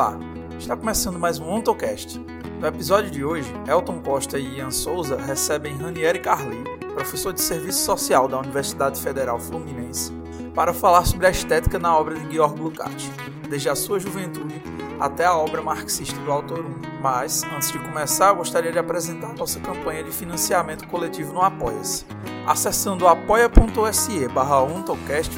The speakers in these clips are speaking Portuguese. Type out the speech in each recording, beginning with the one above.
Olá, está começando mais um OntoCast. No episódio de hoje, Elton Costa e Ian Souza recebem Ranieri Carli, professor de Serviço Social da Universidade Federal Fluminense, para falar sobre a estética na obra de Georg Lukács, desde a sua juventude até a obra marxista do autor 1. Mas, antes de começar, gostaria de apresentar nossa campanha de financiamento coletivo no Apoia-se. Acessando apoia.se barra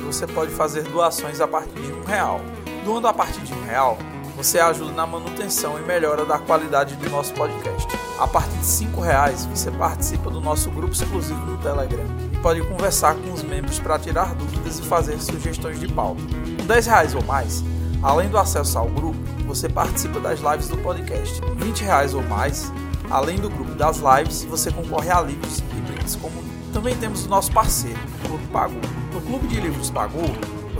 você pode fazer doações a partir de um real. Doando a partir de um real, você ajuda na manutenção e melhora da qualidade do nosso podcast. A partir de cinco reais, você participa do nosso grupo exclusivo no Telegram e pode conversar com os membros para tirar dúvidas e fazer sugestões de pauta. Com 10 reais ou mais, além do acesso ao grupo, você participa das lives do podcast. 20 reais ou mais, além do grupo das lives, você concorre a livros e brindes como também temos o nosso parceiro, o Clube Pagou. No Clube de Livros Pagou,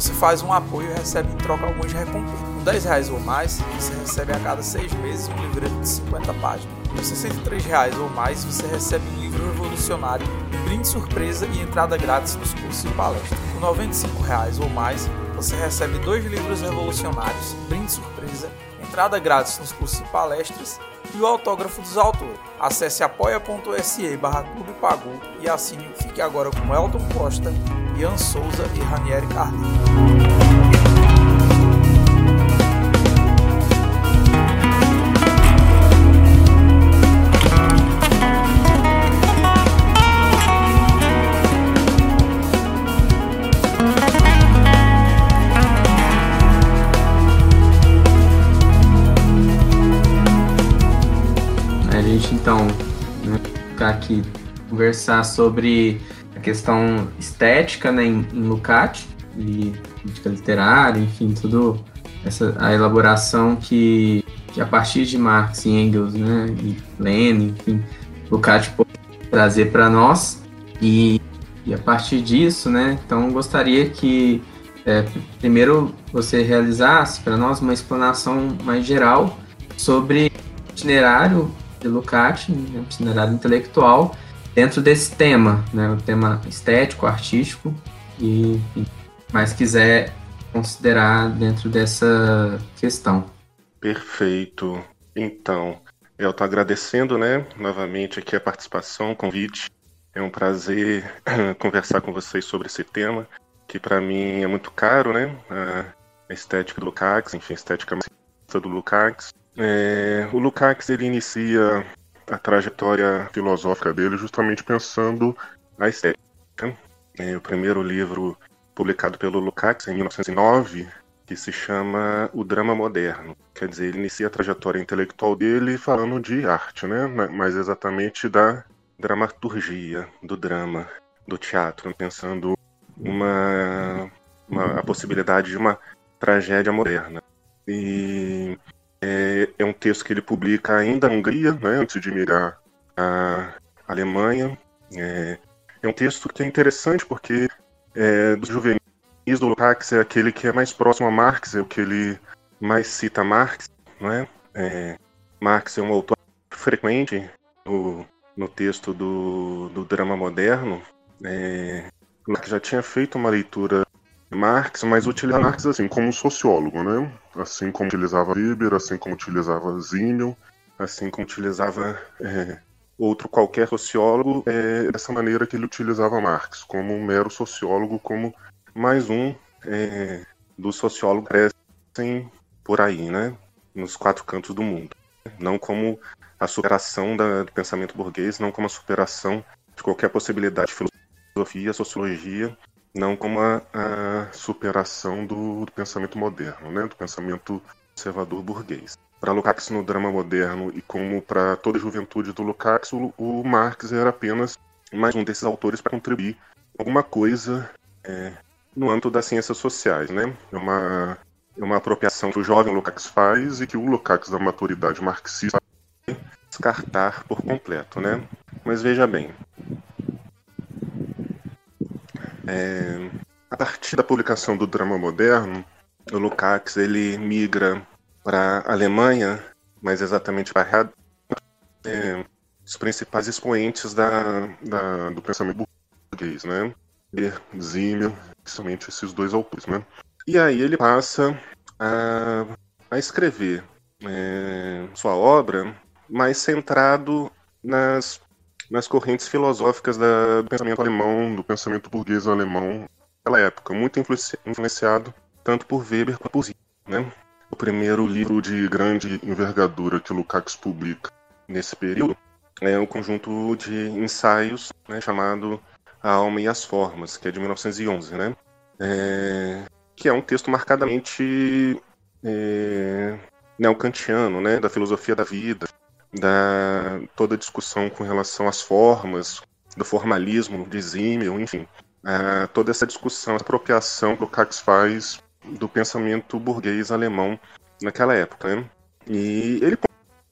você faz um apoio e recebe em troca algumas recompensas. Com 10 reais ou mais, você recebe a cada 6 meses um livreto de 50 páginas. Com 63 reais ou mais, você recebe um livro revolucionário, brinde surpresa e entrada grátis nos cursos e palestras. Com 95 reais ou mais, você recebe dois livros revolucionários, brinde surpresa, entrada grátis nos cursos e palestras e o autógrafo dos autores. Acesse apoia.se barra e assine Fique Agora com Elton Costa, Ian Souza e Ranieri Carlinhos. então ficar aqui conversar sobre questão estética né, em, em Lukács e crítica literária, enfim, tudo essa a elaboração que, que a partir de Marx e Engels, né, e Lenin, enfim, Lukács pode trazer para nós. E, e a partir disso, né, então gostaria que é, primeiro você realizasse para nós uma explanação mais geral sobre o itinerário de Lukács, né, itinerário intelectual, dentro desse tema, né, o tema estético, artístico, e, mais quiser considerar dentro dessa questão. Perfeito. Então, eu estou agradecendo, né, novamente aqui a participação, o convite. É um prazer conversar com vocês sobre esse tema, que para mim é muito caro, né, a estética do Lukács, enfim, a estética do Lukács. É, o Lukács ele inicia a trajetória filosófica dele justamente pensando na estética. É, o primeiro livro publicado pelo Lukács em 1909, que se chama O Drama Moderno. Quer dizer, ele inicia a trajetória intelectual dele falando de arte, né? mais exatamente da dramaturgia, do drama, do teatro, pensando uma, uma a possibilidade de uma tragédia moderna. E é, é, um texto que ele publica ainda na Hungria, né, antes de migrar à Alemanha. É, é um texto que é interessante porque é, dos juvenis do Lukács é aquele que é mais próximo a Marx, é o que ele mais cita Marx. Né? É, Marx é um autor frequente no, no texto do, do drama moderno. É, Lukács já tinha feito uma leitura Marx, mas utiliza Marx assim como sociólogo, né? Assim como utilizava Weber, assim como utilizava Zimmel, assim como utilizava é, outro qualquer sociólogo, é, dessa maneira que ele utilizava Marx, como um mero sociólogo, como mais um é, dos sociólogos que crescem por aí, né? Nos quatro cantos do mundo. Não como a superação da, do pensamento burguês, não como a superação de qualquer possibilidade de filosofia, sociologia não como a, a superação do, do, pensamento moderno, né, do pensamento conservador burguês. Para Lukács no drama moderno e como para toda a juventude do Lukács, o, o Marx era apenas mais um desses autores para contribuir alguma coisa é, no âmbito das ciências sociais, né? É uma, é uma apropriação que o jovem Lukács faz e que o Lukács da maturidade marxista descartar por completo, né? Mas veja bem, é, a partir da publicação do drama moderno, o Lukács ele migra para a Alemanha, mais exatamente para é, os principais expoentes da, da, do pensamento burguês, né? Zimmel, principalmente esses dois autores, né? E aí ele passa a, a escrever é, sua obra mais centrado nas, nas correntes filosóficas da, do pensamento alemão, do pensamento burguês alemão naquela época, muito influenciado tanto por Weber quanto por Zinn, né? O primeiro livro de grande envergadura que Lukács publica nesse período é um conjunto de ensaios né, chamado A Alma e as Formas, que é de 1911, né? É, que é um texto marcadamente é, neocantiano, né, da filosofia da vida, da toda a discussão com relação às formas, do formalismo de Zimmel, enfim, toda essa discussão, essa apropriação que o Cax faz do pensamento burguês alemão naquela época. Né? E ele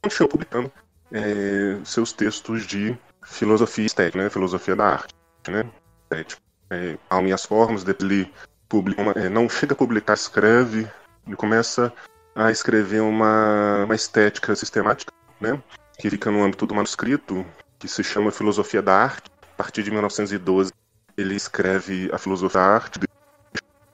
continua publicando é, seus textos de filosofia estética, né? filosofia da arte, né? estética. É, e as Formas, ele publica uma, é, não chega a publicar, escreve, ele começa a escrever uma, uma estética sistemática, né? que fica no âmbito do manuscrito, que se chama Filosofia da Arte. A partir de 1912, ele escreve a filosofia da arte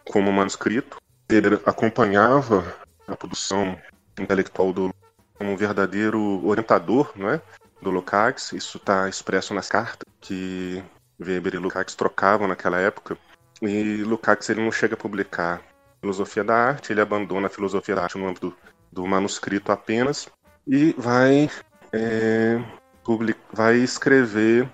como manuscrito. Ele acompanhava a produção intelectual do como um verdadeiro orientador, não é? do Lukács. Isso está expresso nas cartas que Weber e Lukács trocavam naquela época. E Lukács ele não chega a publicar filosofia da arte, ele abandona a filosofia da arte no âmbito do, do manuscrito apenas e vai, é, public, vai escrever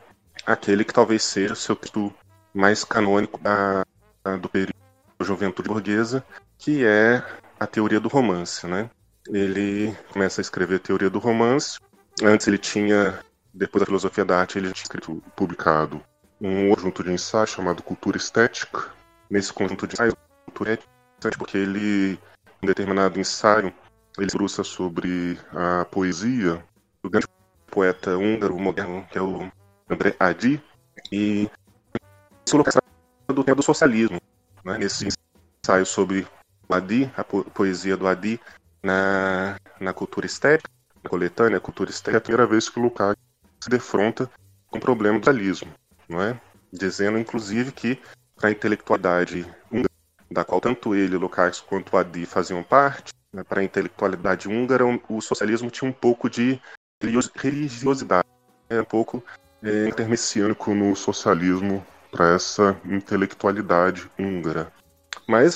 aquele que talvez seja o seu texto mais canônico da, da, do período da juventude burguesa, que é a teoria do romance. Né? Ele começa a escrever a teoria do romance. Antes ele tinha, depois da filosofia da arte, ele tinha escrito, publicado um conjunto de ensaios chamado Cultura Estética. Nesse conjunto de ensaios, cultura ética, porque ele, em determinado ensaio, ele se bruça sobre a poesia do grande poeta húngaro moderno, que é o André Adi, e se coloca do tema do socialismo, né, nesse ensaio sobre o Adi, a poesia do Adi na, na cultura estética, na coletânea cultura estética, é a primeira vez que o Lukács se defronta com o problema do socialismo, não é? dizendo inclusive que a intelectualidade húngara da qual tanto ele, Lukács, quanto Adi faziam parte, né, para a intelectualidade húngara, o socialismo tinha um pouco de religiosidade, né, um pouco é, intermessiânico no socialismo para essa intelectualidade húngara. Mas,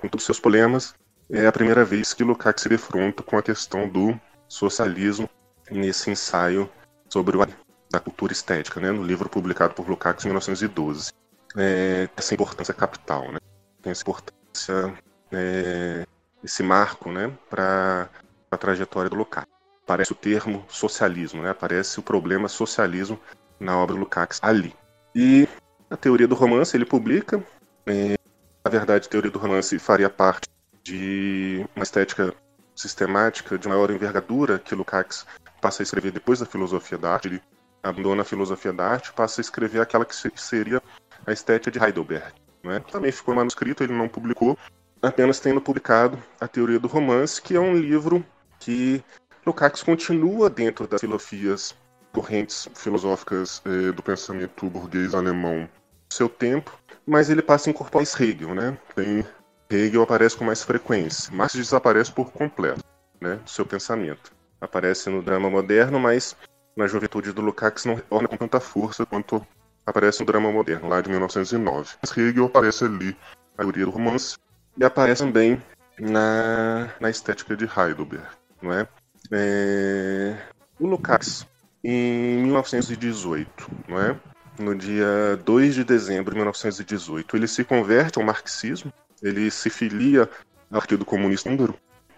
com todos os seus problemas, é a primeira vez que Lukács se defronta com a questão do socialismo nesse ensaio sobre o da cultura estética, né, no livro publicado por Lukács em 1912. É, essa importância capital, né? tem essa importância, é, esse marco né, para a trajetória do Lukács. Aparece o termo socialismo, né, aparece o problema socialismo na obra do Lukács ali. E a teoria do romance ele publica. É, na verdade, a teoria do romance faria parte de uma estética sistemática de maior envergadura que Lukács passa a escrever depois da filosofia da arte. Ele abandona a filosofia da arte passa a escrever aquela que seria a estética de Heidelberg. Né? Também ficou manuscrito, ele não publicou, apenas tendo publicado A Teoria do Romance, que é um livro que Lukács continua dentro das filosofias correntes filosóficas eh, do pensamento burguês alemão do seu tempo, mas ele passa a incorporar Hegel, né? Tem, Hegel aparece com mais frequência, Marx desaparece por completo, né, do seu pensamento. Aparece no drama moderno, mas na juventude do Lukács não retorna com tanta força quanto aparece no drama moderno, lá de 1909. Mas Hegel aparece ali na teoria do romance e aparece também na, na estética de Heidelberg, não é? é o Lukács, em 1918, não é? No dia 2 de dezembro de 1918, ele se converte ao marxismo, ele se filia ao Partido Comunista Húngaro,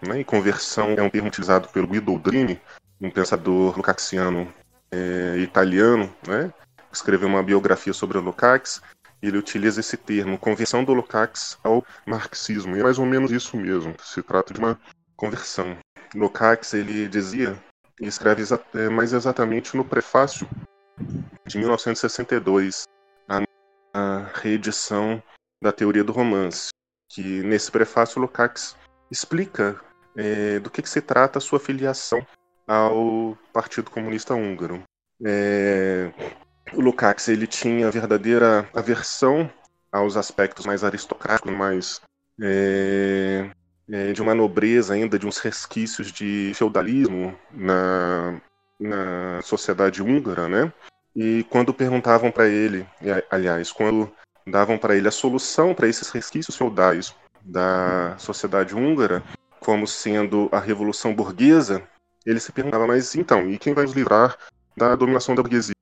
né? e conversão é um termo utilizado pelo Guido Oldrini, um pensador lucaxiano é, italiano, né? escreveu uma biografia sobre o Lukács, ele utiliza esse termo, conversão do Lukács ao marxismo. E é mais ou menos isso mesmo, se trata de uma conversão. Lukács, ele dizia, e escreve exa é, mais exatamente no prefácio de 1962, a, a reedição da teoria do romance, que nesse prefácio Lukács explica é, do que, que, se trata a sua filiação ao Partido Comunista Húngaro. É, o Lukács ele tinha verdadeira aversão aos aspectos mais aristocráticos, mais é, é, de uma nobreza ainda, de uns resquícios de feudalismo na, na sociedade húngara, né? E quando perguntavam para ele, aliás, quando davam para ele a solução para esses resquícios feudais da sociedade húngara, como sendo a revolução burguesa, ele se perguntava, mas então, e quem vai nos livrar da dominação da burguesia?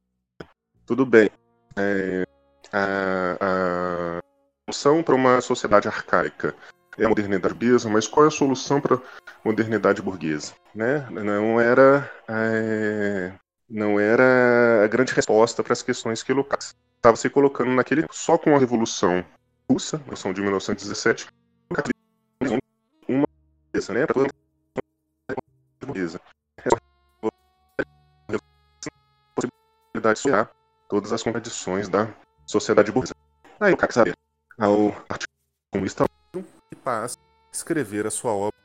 Tudo bem. É, a, a solução para uma sociedade arcaica é a modernidade burguesa, mas qual é a solução para a modernidade burguesa? Né? Não era é, não era a grande resposta para as questões que Lukács estava se colocando naquele só com a revolução russa, a revolução de 1917, uma burguesa, né? Para toda a burguesa. possibilidade de todas as contradições da sociedade burguesa. Aí o Lukács ao Partido Comunista e passa a escrever a sua obra.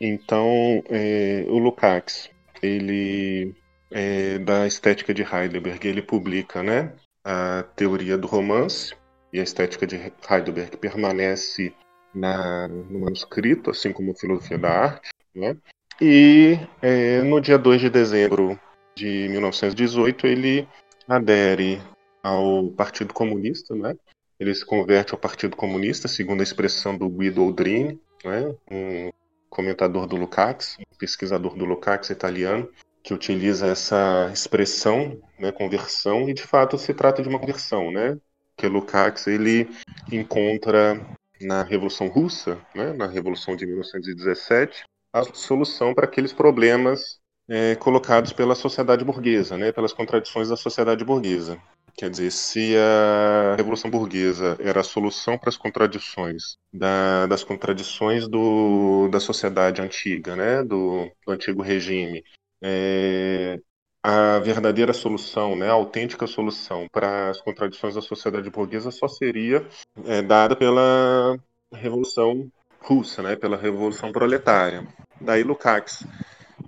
Então, é, o Lukács, ele é, da estética de Heidelberg, ele publica, né, a teoria do romance e a estética de Heidelberg permanece na, no manuscrito, assim como a filosofia da arte, né? E é, no dia 2 de dezembro de 1918 ele adere ao Partido Comunista, né? Ele se converte ao Partido Comunista, segundo a expressão do Guido Oldrini, né? um comentador do Lukács, um pesquisador do Lukács italiano, que utiliza essa expressão, né, conversão, e de fato se trata de uma conversão, né? Que Lukács ele encontra na Revolução Russa, né, na Revolução de 1917, a solução para aqueles problemas é, colocados pela sociedade burguesa, né, pelas contradições da sociedade burguesa. Quer dizer, se a Revolução Burguesa era a solução para as contradições da, das contradições do, da sociedade antiga, né, do, do antigo regime, é, a verdadeira solução, né, a autêntica solução para as contradições da sociedade burguesa só seria é, dada pela Revolução Russa, né, pela Revolução Proletária. Daí Lukács,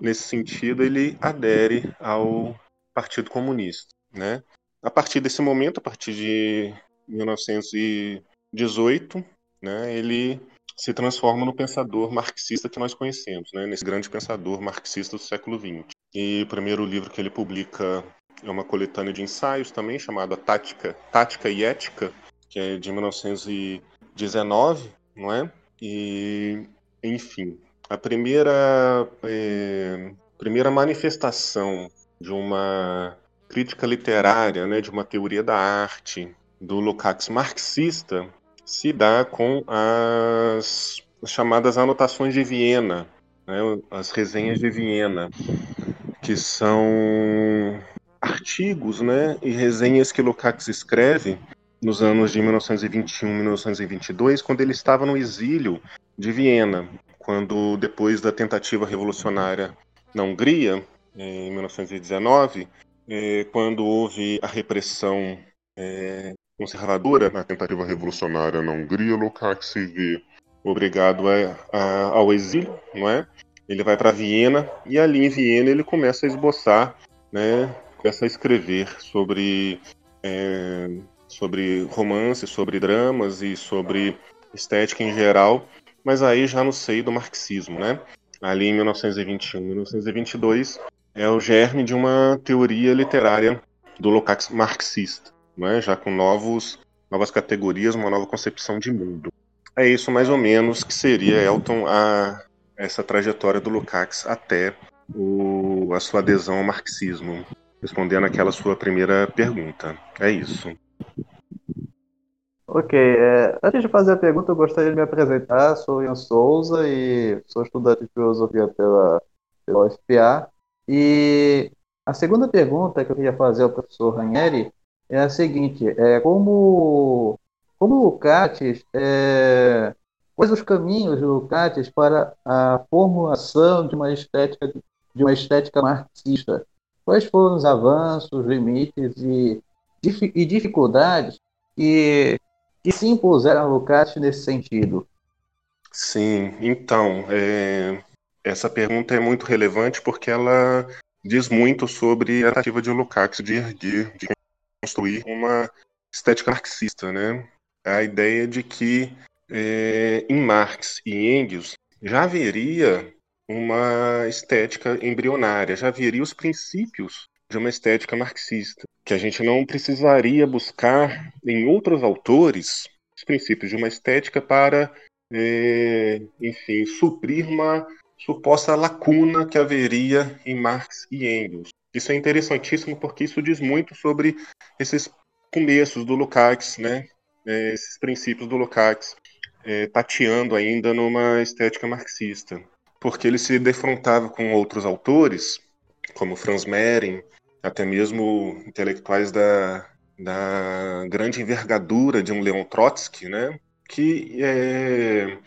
nesse sentido, ele adere ao Partido Comunista, né? A partir desse momento, a partir de 1918, né, ele se transforma no pensador marxista que nós conhecemos, né, nesse grande pensador marxista do século XX. E o primeiro livro que ele publica é uma coletânea de ensaios também, chamada Tática, Tática e Ética, que é de 1919, não é? E, enfim, a primeira, é, primeira manifestação de uma crítica literária, né, de uma teoria da arte do Lukács marxista se dá com as chamadas anotações de Viena, né, as resenhas de Viena, que são artigos né, e resenhas que Lukács escreve nos anos de 1921 e 1922, quando ele estava no exílio de Viena, quando depois da tentativa revolucionária na Hungria, em 1919, é, quando houve a repressão é, conservadora na tentativa revolucionária na Hungria, Lukács se vê obrigado a, ao exílio, não é? Ele vai para Viena e ali em Viena ele começa a esboçar, né? Começa a escrever sobre é, sobre romance, sobre dramas e sobre estética em geral, mas aí já no seio do marxismo, né? Ali em 1921, 1922 é o germe de uma teoria literária do Lukács marxista, né? já com novos, novas categorias, uma nova concepção de mundo. É isso mais ou menos que seria, Elton, a, essa trajetória do Lukács até o, a sua adesão ao marxismo, respondendo aquela sua primeira pergunta. É isso. Ok, é, antes de fazer a pergunta, eu gostaria de me apresentar. Sou Ian Souza e sou estudante de filosofia pela, pela UFPA e a segunda pergunta que eu queria fazer ao professor Ranieri é a seguinte: é como, como Lukács, é, quais os caminhos de Lukács para a formulação de uma estética de uma estética marxista? Quais foram os avanços, limites e, e dificuldades que, que se impuseram a Lukács nesse sentido? Sim, então, é, essa pergunta é muito relevante porque ela diz muito sobre a tentativa de Lukács de erguer, de construir uma estética marxista, né? A ideia de que é, em Marx e Engels já haveria uma estética embrionária, já haveria os princípios de uma estética marxista, que a gente não precisaria buscar em outros autores os princípios de uma estética para, é, enfim, suprir uma suposta lacuna que haveria em Marx e Engels. Isso é interessantíssimo porque isso diz muito sobre esses começos do Lukács, né? É, esses princípios do Lukács, é, tateando ainda numa estética marxista, porque ele se defrontava com outros autores, como Franz Mehring, até mesmo intelectuais da, da grande envergadura de um Leon Trotsky, né? Que é,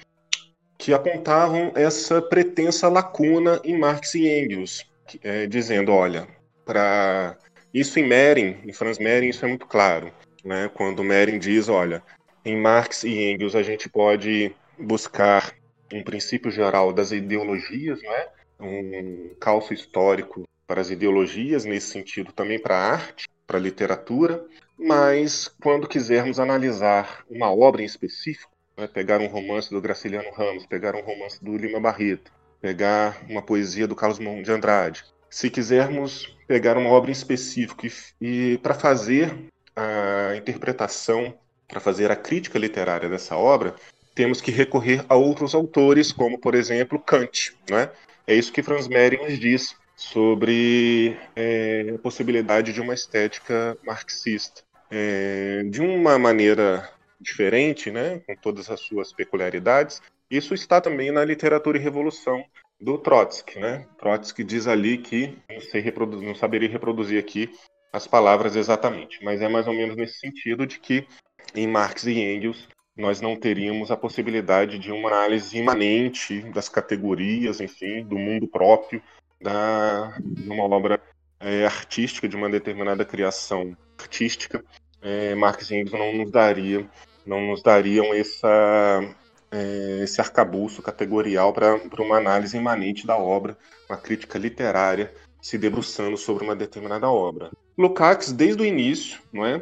que apontavam essa pretensa lacuna em Marx e Engels, é, dizendo, olha, para isso em Mehring, em Franz Mehring, isso é muito claro, né? Quando Mehring diz, olha, em Marx e Engels a gente pode buscar um princípio geral das ideologias, né? Um calço histórico para as ideologias, nesse sentido também para a arte, para a literatura, mas quando quisermos analisar uma obra em específico, né, pegar um romance do Graciliano Ramos, pegar um romance do Lima Barreto, pegar uma poesia do Carlos Mão de Andrade. Se quisermos pegar uma obra em específico e, e para fazer a interpretação, para fazer a crítica literária dessa obra, temos que recorrer a outros autores, como, por exemplo, Kant. Né? É isso que Franz Mehring diz sobre é, a possibilidade de uma estética marxista. É, de uma maneira diferente, né, com todas as suas peculiaridades. Isso está também na literatura e revolução do Trotsky, né? Trotsky diz ali que não sei reproduzir, não saberia reproduzir aqui as palavras exatamente, mas é mais ou menos nesse sentido de que em Marx e Engels nós não teríamos a possibilidade de uma análise imanente das categorias, enfim, do mundo próprio da de uma obra é, artística, de uma determinada criação artística, é, Marx e Engels não nos daria, não nos dariam essa, é, esse arcabouço categorial para uma análise imanente da obra, uma crítica literária se debruçando sobre uma determinada obra. Lukács, desde o início, não é,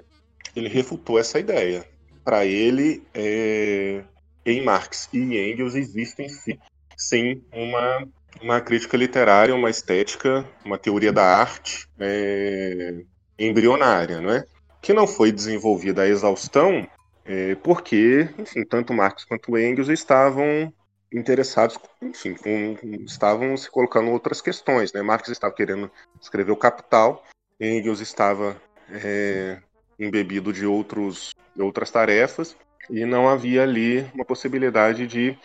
ele refutou essa ideia. Para ele, é, em Marx e Engels existem sim, sim uma, uma crítica literária, uma estética, uma teoria da arte é, embrionária, não é? que não foi desenvolvida a exaustão, é, porque, enfim, tanto Marx quanto Engels estavam interessados, enfim, estavam se colocando outras questões. Né? Marx estava querendo escrever o Capital, Engels estava é, embebido de outros, outras tarefas, e não havia ali uma possibilidade de,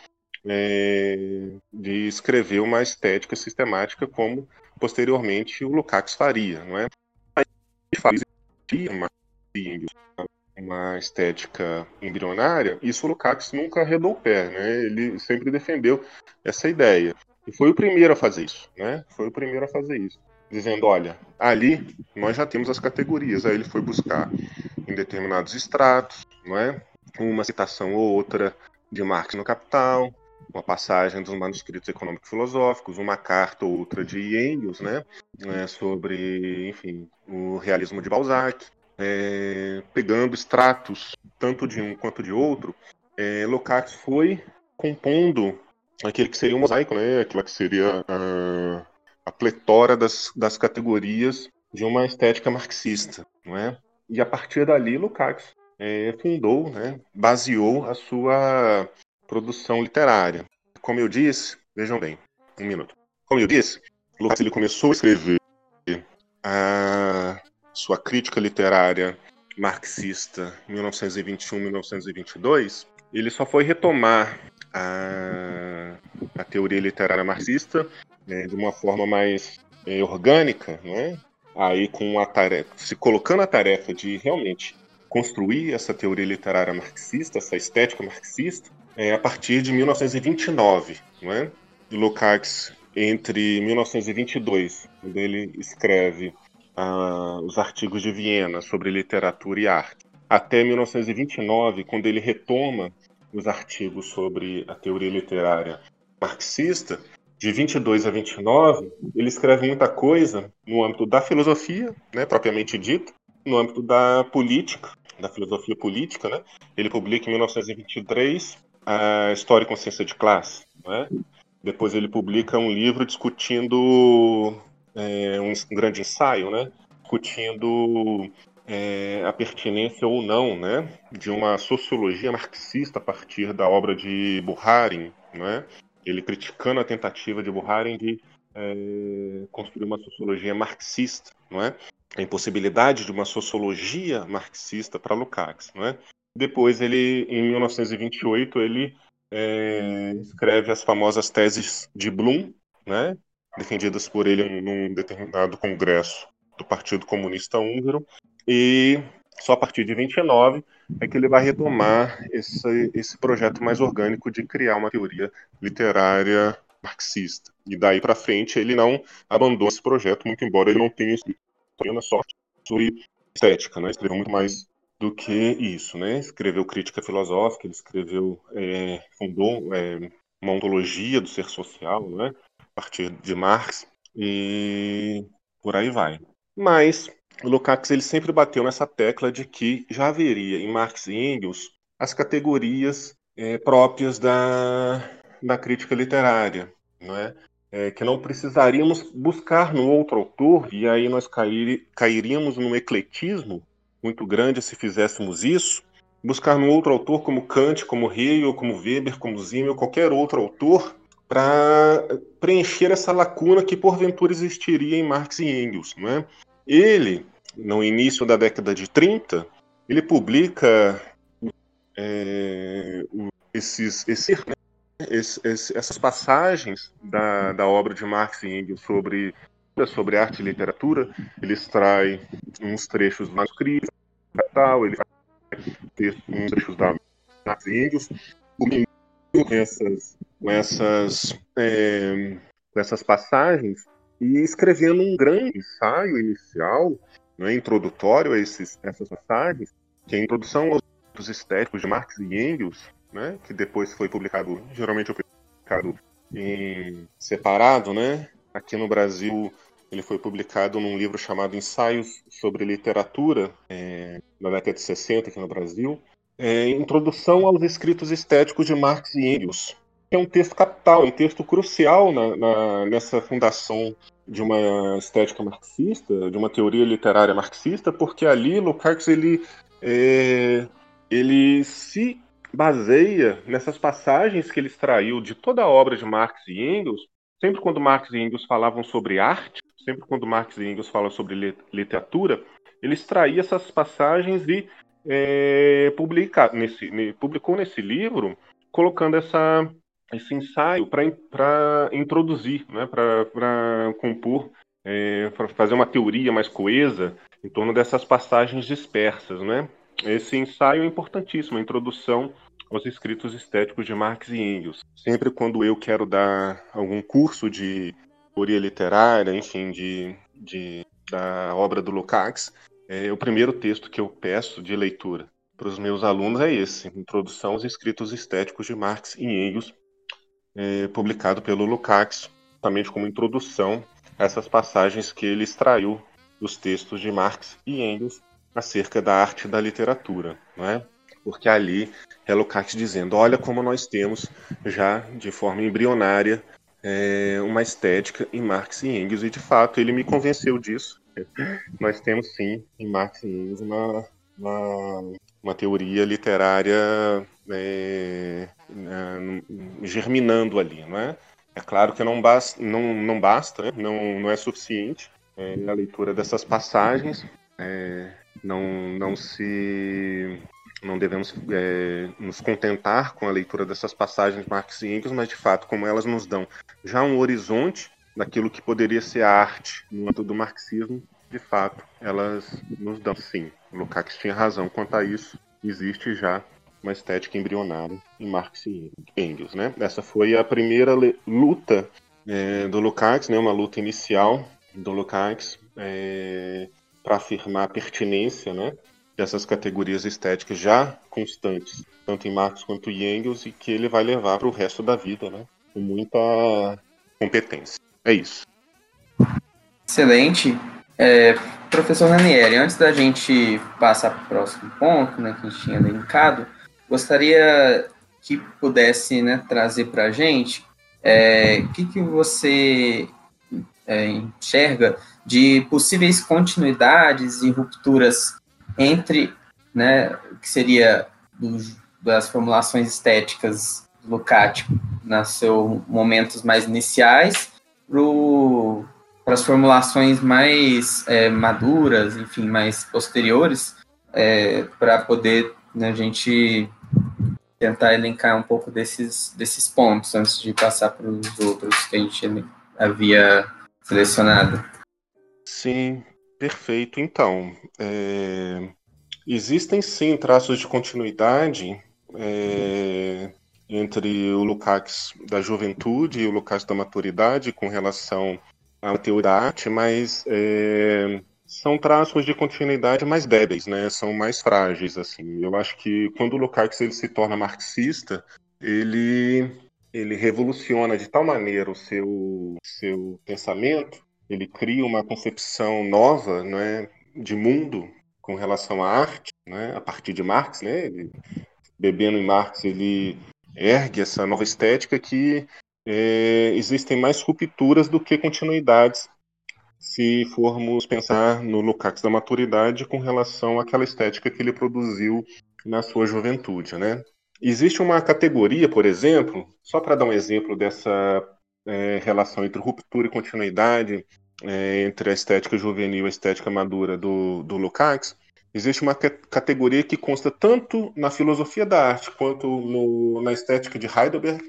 é, de escrever uma estética sistemática como posteriormente o Lukács faria, não é? Aí faz uma uma estética embrionária, isso o Lukács nunca arredou o pé, né? Ele sempre defendeu essa ideia. E foi o primeiro a fazer isso, né? Foi o primeiro a fazer isso. Dizendo, olha, ali nós já temos as categorias. Aí ele foi buscar em determinados estratos, não é? Uma citação ou outra de Marx no Capital, uma passagem dos manuscritos econômico-filosóficos, uma carta ou outra de Engels, né? né sobre, enfim, o realismo de Balzac é, pegando extratos tanto de um quanto de outro, é, foi compondo aquele que seria um mosaico, né? Aquilo que seria a, a pletora das, das categorias de uma estética marxista, não é? E a partir dali, Lukács é, fundou, né, baseou a sua produção literária. Como eu disse, vejam bem, um minuto. Como eu disse, Lukács ele começou a escrever a sua crítica literária marxista 1921-1922, ele só foi retomar a, a teoria literária marxista né, de uma forma mais é, orgânica, né? aí com a tarefa, se colocando a tarefa de realmente construir essa teoria literária marxista, essa estética marxista, é, a partir de 1929, não é? Lukács, entre 1922, quando ele escreve uh, os artigos de Viena sobre literatura e arte, até 1929, quando ele retoma os artigos sobre a teoria literária marxista, de 22 a 29, ele escreve muita coisa no âmbito da filosofia, né, propriamente dita, no âmbito da política, da filosofia política, né? Ele publica em 1923 a História e Consciência de Classe, né? Depois ele publica um livro discutindo é, um, grande ensaio, né? Discutindo é, a pertinência ou não, né, de uma sociologia marxista a partir da obra de Buharin, né? Ele criticando a tentativa de Buharin de é, construir uma sociologia marxista, não é? A impossibilidade de uma sociologia marxista para Lukács, não é? Depois ele, em 1928, ele é, escreve as famosas teses de Bloom, né? Defendidas por ele num determinado congresso do Partido Comunista Húngaro e só a partir de 29 é que ele vai retomar esse, esse projeto mais orgânico de criar uma teoria literária marxista. E daí para frente ele não abandona esse projeto, muito embora ele não tenha escrito na sorte sobre estética, né? Escreveu muito mais do que isso, né? Escreveu crítica filosófica, ele escreveu, é, fundou é, uma ontologia do ser social, né? A partir de Marx e por aí vai. Mas o Lukács ele sempre bateu nessa tecla de que já haveria em Marx e Engels as categorias é, próprias da, da crítica literária, não é? é? que não precisaríamos buscar no outro autor, e aí nós cair, cairíamos num ecletismo muito grande se fizéssemos isso, buscar no outro autor como Kant, como Hegel, como Weber, como Zimmel, qualquer outro autor, para preencher essa lacuna que porventura existiria em Marx e Engels. Não é? Ele, no início da década de 30, ele publica é, esses, esse, esse, esse, essas passagens da, da obra de Marx e Engels sobre, sobre arte e literatura. Ele extrai uns trechos do manuscrito, tal, ele faz uns trechos da Marx e Engels, com essas, com essas, é, com essas passagens e escrevendo um grande ensaio inicial, né, introdutório a esses, essas passagens, que é a introdução aos estéticos de Marx e Engels, né, que depois foi publicado, geralmente publicado em separado, né? Aqui no Brasil ele foi publicado num livro chamado Ensaios sobre Literatura, é, na década de 60 aqui no Brasil. É, Introdução aos Escritos Estéticos de Marx e Engels, é um texto capital, um texto crucial na, na, nessa fundação de uma estética marxista, de uma teoria literária marxista, porque ali Lukács ele, é, ele se baseia nessas passagens que ele extraiu de toda a obra de Marx e Engels. Sempre quando Marx e Engels falavam sobre arte, sempre quando Marx e Engels falam sobre literatura, ele extraía essas passagens e é, publica, nesse, publicou nesse livro, colocando essa esse ensaio para introduzir, né, para compor, é, para fazer uma teoria mais coesa em torno dessas passagens dispersas. Né? Esse ensaio é importantíssimo, a introdução aos escritos estéticos de Marx e Engels. Sempre quando eu quero dar algum curso de teoria literária, enfim, de, de da obra do Lukács, é, o primeiro texto que eu peço de leitura para os meus alunos é esse, Introdução aos Escritos Estéticos de Marx e Engels, é, publicado pelo Lukács, justamente como introdução a essas passagens que ele extraiu dos textos de Marx e Engels acerca da arte da literatura, não é? Porque ali é Lukács dizendo, olha como nós temos já de forma embrionária é, uma estética em Marx e Engels, e de fato ele me convenceu disso. nós temos sim em Marx e Engels uma, uma, uma teoria literária é, é, germinando ali, não é? É claro que não basta, não, não, basta, né? não, não é suficiente é, a leitura dessas passagens, é, não, não se não devemos é, nos contentar com a leitura dessas passagens Marx e Engels, mas de fato, como elas nos dão já um horizonte daquilo que poderia ser a arte no âmbito do marxismo, de fato, elas nos dão sim. Lukács tinha razão quanto a isso. Existe já uma estética embrionária em Marx e Engels. Né? Essa foi a primeira luta é, do Lukács, né? uma luta inicial do Lukács é, para afirmar a pertinência né? dessas categorias estéticas já constantes, tanto em Marx quanto em Engels, e que ele vai levar para o resto da vida né? com muita competência. É isso. Excelente. É, professor Ranieri, antes da gente passar para o próximo ponto né, que a gente tinha elencado, Gostaria que pudesse né, trazer para a gente é, o que, que você é, enxerga de possíveis continuidades e rupturas entre, né, o que seria dos, das formulações estéticas do Lukács nos seus momentos mais iniciais para as formulações mais é, maduras, enfim, mais posteriores, é, para poder né, a gente tentar elencar um pouco desses, desses pontos antes de passar para os outros que a gente havia selecionado. Sim, perfeito. Então, é, existem sim traços de continuidade é, entre o Lukács da juventude e o Lukács da maturidade com relação à teoria da arte, mas é, são traços de continuidade mais débeis, né? São mais frágeis, assim. Eu acho que quando o Lukács ele se torna marxista, ele ele revoluciona de tal maneira o seu seu pensamento, ele cria uma concepção nova, né, de mundo com relação à arte, né, a partir de Marx, né? Ele, bebendo em Marx, ele ergue essa nova estética que é, existem mais rupturas do que continuidades se formos pensar no Lukács da maturidade com relação àquela estética que ele produziu na sua juventude, né? Existe uma categoria, por exemplo, só para dar um exemplo dessa é, relação entre ruptura e continuidade é, entre a estética juvenil e a estética madura do, do Lukács, existe uma categoria que consta tanto na filosofia da arte quanto no, na estética de Heidelberg,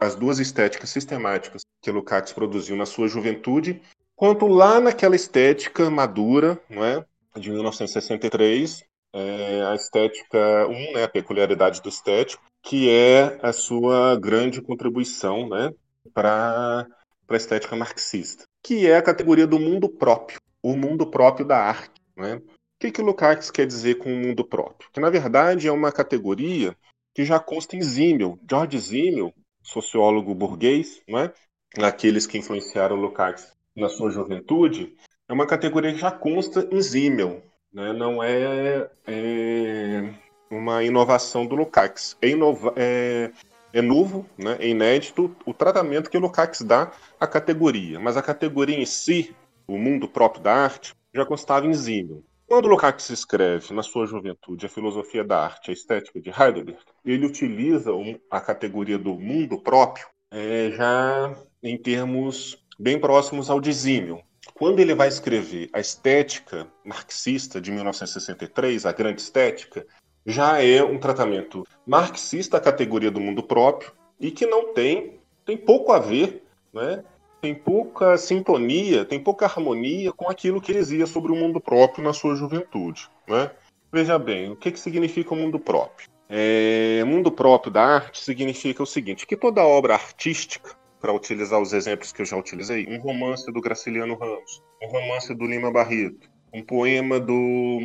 as duas estéticas sistemáticas que Lukács produziu na sua juventude, quanto lá naquela estética madura, não é? de 1963, é, a estética 1, né, a peculiaridade do estético, que é a sua grande contribuição né, para a estética marxista, que é a categoria do mundo próprio, o mundo próprio da arte. Né? O que, que o Lukács quer dizer com o mundo próprio? Que, na verdade, é uma categoria que já consta em Zimmel. George Zimmel, sociólogo burguês, não é? aqueles que influenciaram Lukács na sua juventude, é uma categoria que já consta em Zimmel, né? não é, é, uma inovação do Lukács. É, inova, é, é novo, né? é inédito o tratamento que o Lukács dá à categoria, mas a categoria em si, o mundo próprio da arte, já constava em Zimmel. Quando Lukács escreve na sua juventude a filosofia da arte, a estética de Heidegger, ele utiliza a categoria do mundo próprio é, já em termos bem próximos ao dizímio. Quando ele vai escrever a estética marxista de 1963, a grande estética, já é um tratamento marxista à categoria do mundo próprio e que não tem, tem pouco a ver, né? tem pouca sintonia, tem pouca harmonia com aquilo que ele dizia sobre o mundo próprio na sua juventude. Né? Veja bem, o que, que significa o mundo próprio? É, mundo próprio da arte significa o seguinte: que toda obra artística para utilizar os exemplos que eu já utilizei, um romance do Graciliano Ramos, um romance do Lima Barreto, um poema do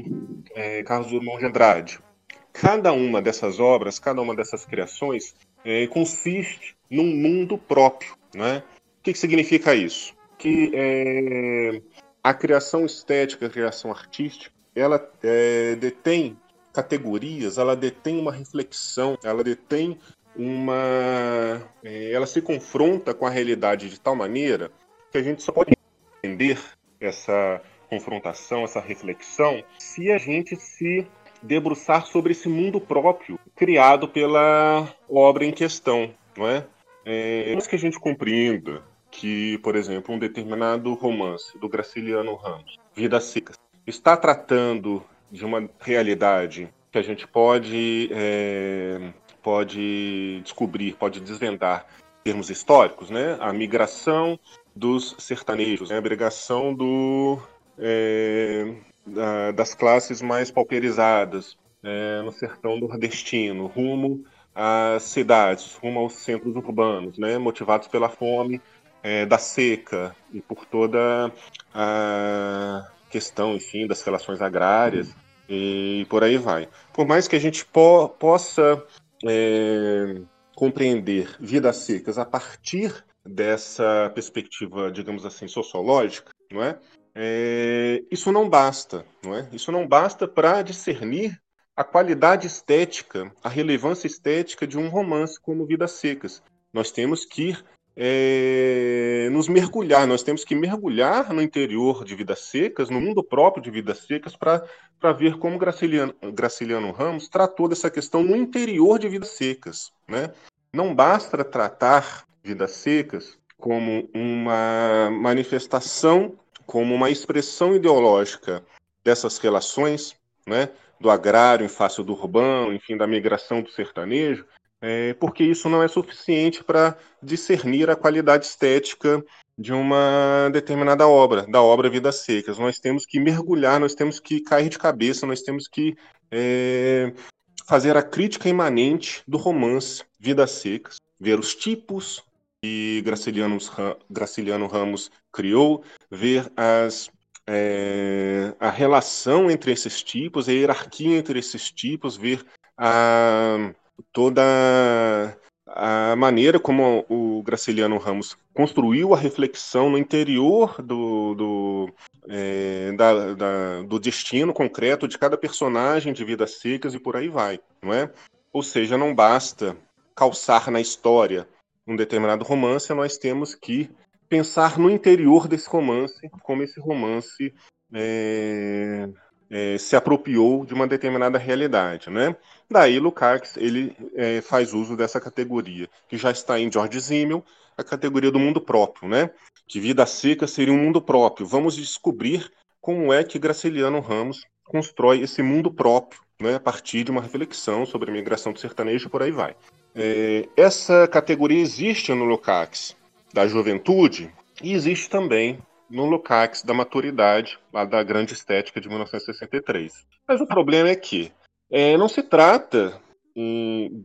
é, Carlos Drummond de Andrade. Cada uma dessas obras, cada uma dessas criações é, consiste num mundo próprio. Né? O que, que significa isso? Que é, a criação estética, a criação artística, ela é, detém categorias, ela detém uma reflexão, ela detém uma. É, ela se confronta com a realidade de tal maneira que a gente só pode entender essa confrontação, essa reflexão, se a gente se debruçar sobre esse mundo próprio criado pela obra em questão, não é? É, que a gente compreenda que, por exemplo, um determinado romance do Graciliano Ramos, Vidas Secas, está tratando de uma realidade que a gente pode é, pode descobrir, pode desvendar termos históricos, né? A migração dos sertanejos, né? a migração do, é, da, das classes mais pauperizadas é, no sertão nordestino, rumo às cidades, rumo aos centros urbanos, né? motivados pela fome é, da seca e por toda a questão, enfim, das relações agrárias e por aí vai. Por mais que a gente po possa é, compreender vidas secas a partir dessa perspectiva, digamos assim, sociológica, não é? é isso não basta, não é? Isso não basta para discernir a qualidade estética, a relevância estética de um romance como Vidas Secas. Nós temos que é, nos mergulhar, nós temos que mergulhar no interior de Vidas Secas, no mundo próprio de Vidas Secas, para ver como Graciliano, Graciliano Ramos tratou dessa questão no interior de Vidas Secas. Né? Não basta tratar Vidas Secas como uma manifestação, como uma expressão ideológica dessas relações, né, do agrário em face do urbano, enfim, da migração do sertanejo, é, porque isso não é suficiente para discernir a qualidade estética de uma determinada obra, da obra Vidas Secas. Nós temos que mergulhar, nós temos que cair de cabeça, nós temos que é, fazer a crítica imanente do romance Vidas Secas, ver os tipos que Graciliano, Graciliano Ramos criou, ver as é, a relação entre esses tipos, a hierarquia entre esses tipos, ver a, toda a maneira como o Graciliano Ramos construiu a reflexão no interior do, do, é, da, da, do destino concreto de cada personagem de Vidas Secas e por aí vai, não é? Ou seja, não basta calçar na história um determinado romance, nós temos que pensar no interior desse romance, como esse romance é, é, se apropriou de uma determinada realidade, né? Daí Lukács ele é, faz uso dessa categoria que já está em George Simmel, a categoria do mundo próprio, né? Que vida seca seria um mundo próprio. Vamos descobrir como é que Graciliano Ramos constrói esse mundo próprio, né? A partir de uma reflexão sobre a migração do sertanejo por aí vai. É, essa categoria existe no Lukács da juventude e existe também no Lukács da maturidade, lá da grande estética de 1963. Mas o problema é que é, não se trata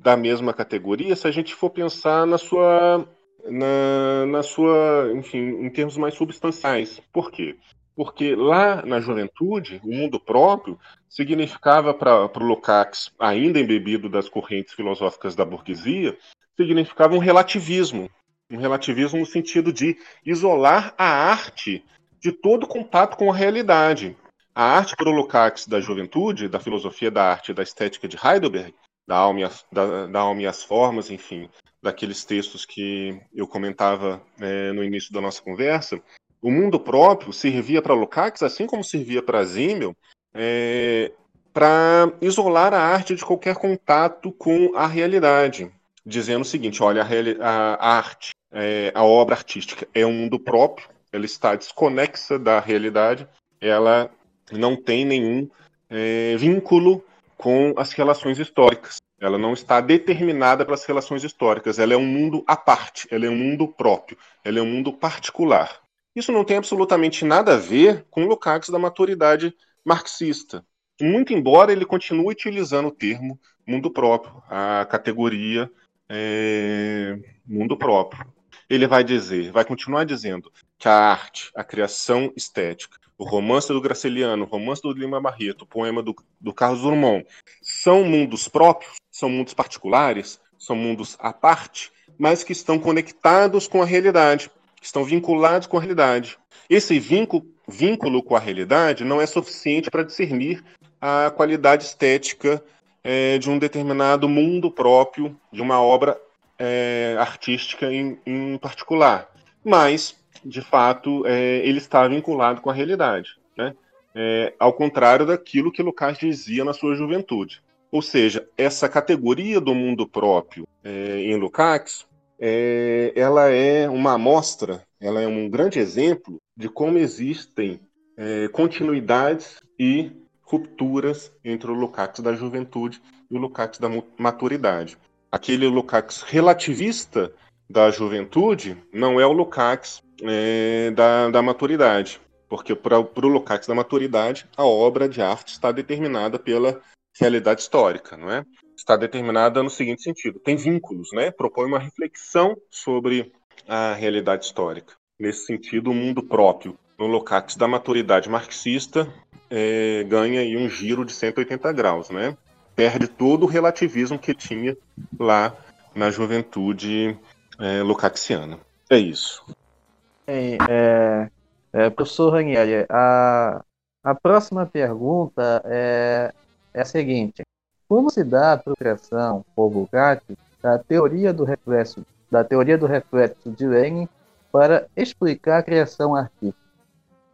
da mesma categoria se a gente for pensar na sua, na, na sua, enfim, em termos mais substanciais. Por quê? Porque lá na juventude, o mundo próprio significava para o Lukács, ainda embebido das correntes filosóficas da burguesia, significava um relativismo, um relativismo no sentido de isolar a arte de todo contato com a realidade. A arte para o Lukács da juventude, da filosofia da arte da estética de Heidelberg, da alma, e as, da, da alma e as formas, enfim, daqueles textos que eu comentava é, no início da nossa conversa, o mundo próprio servia para Lukács, assim como servia para Zimmel, é, para isolar a arte de qualquer contato com a realidade, dizendo o seguinte: olha, a, a arte é, a obra artística é um mundo próprio, ela está desconexa da realidade, ela não tem nenhum é, vínculo com as relações históricas. Ela não está determinada pelas relações históricas. Ela é um mundo à parte, ela é um mundo próprio, ela é um mundo particular. Isso não tem absolutamente nada a ver com o Lukács da maturidade marxista. Muito embora ele continue utilizando o termo mundo próprio, a categoria é, mundo próprio ele vai dizer, vai continuar dizendo que a arte, a criação estética, o romance do Graciliano, o romance do Lima Barreto, o poema do, do Carlos Drummond, são mundos próprios, são mundos particulares, são mundos à parte, mas que estão conectados com a realidade, estão vinculados com a realidade. Esse vínculo, vínculo com a realidade não é suficiente para discernir a qualidade estética é, de um determinado mundo próprio, de uma obra é, artística em, em, particular. Mas, de fato, é, ele está vinculado com a realidade. Né? É, ao contrário daquilo que Lucas dizia na sua juventude. Ou seja, essa categoria do mundo próprio é, em Lukács, ela é uma amostra, ela é um grande exemplo de como existem continuidades e rupturas entre o Lukács da juventude e o Lukács da maturidade aquele Lukács relativista da juventude não é o Lukács é, da, da maturidade. Porque para o Lukács da maturidade, a obra de arte está determinada pela realidade histórica, não é? Está determinada no seguinte sentido: tem vínculos, né? Propõe uma reflexão sobre a realidade histórica. Nesse sentido, o mundo próprio no Lukács da maturidade marxista é, ganha aí um giro de 180 graus, né? perde todo o relativismo que tinha lá na juventude é, lucaxiana. É isso. Bem, é, é, professor Ranieri, a, a próxima pergunta é, é a seguinte: Como se dá a apropriação por Bugatti da teoria do reflexo da teoria do reflexo de Lenin para explicar a criação artística?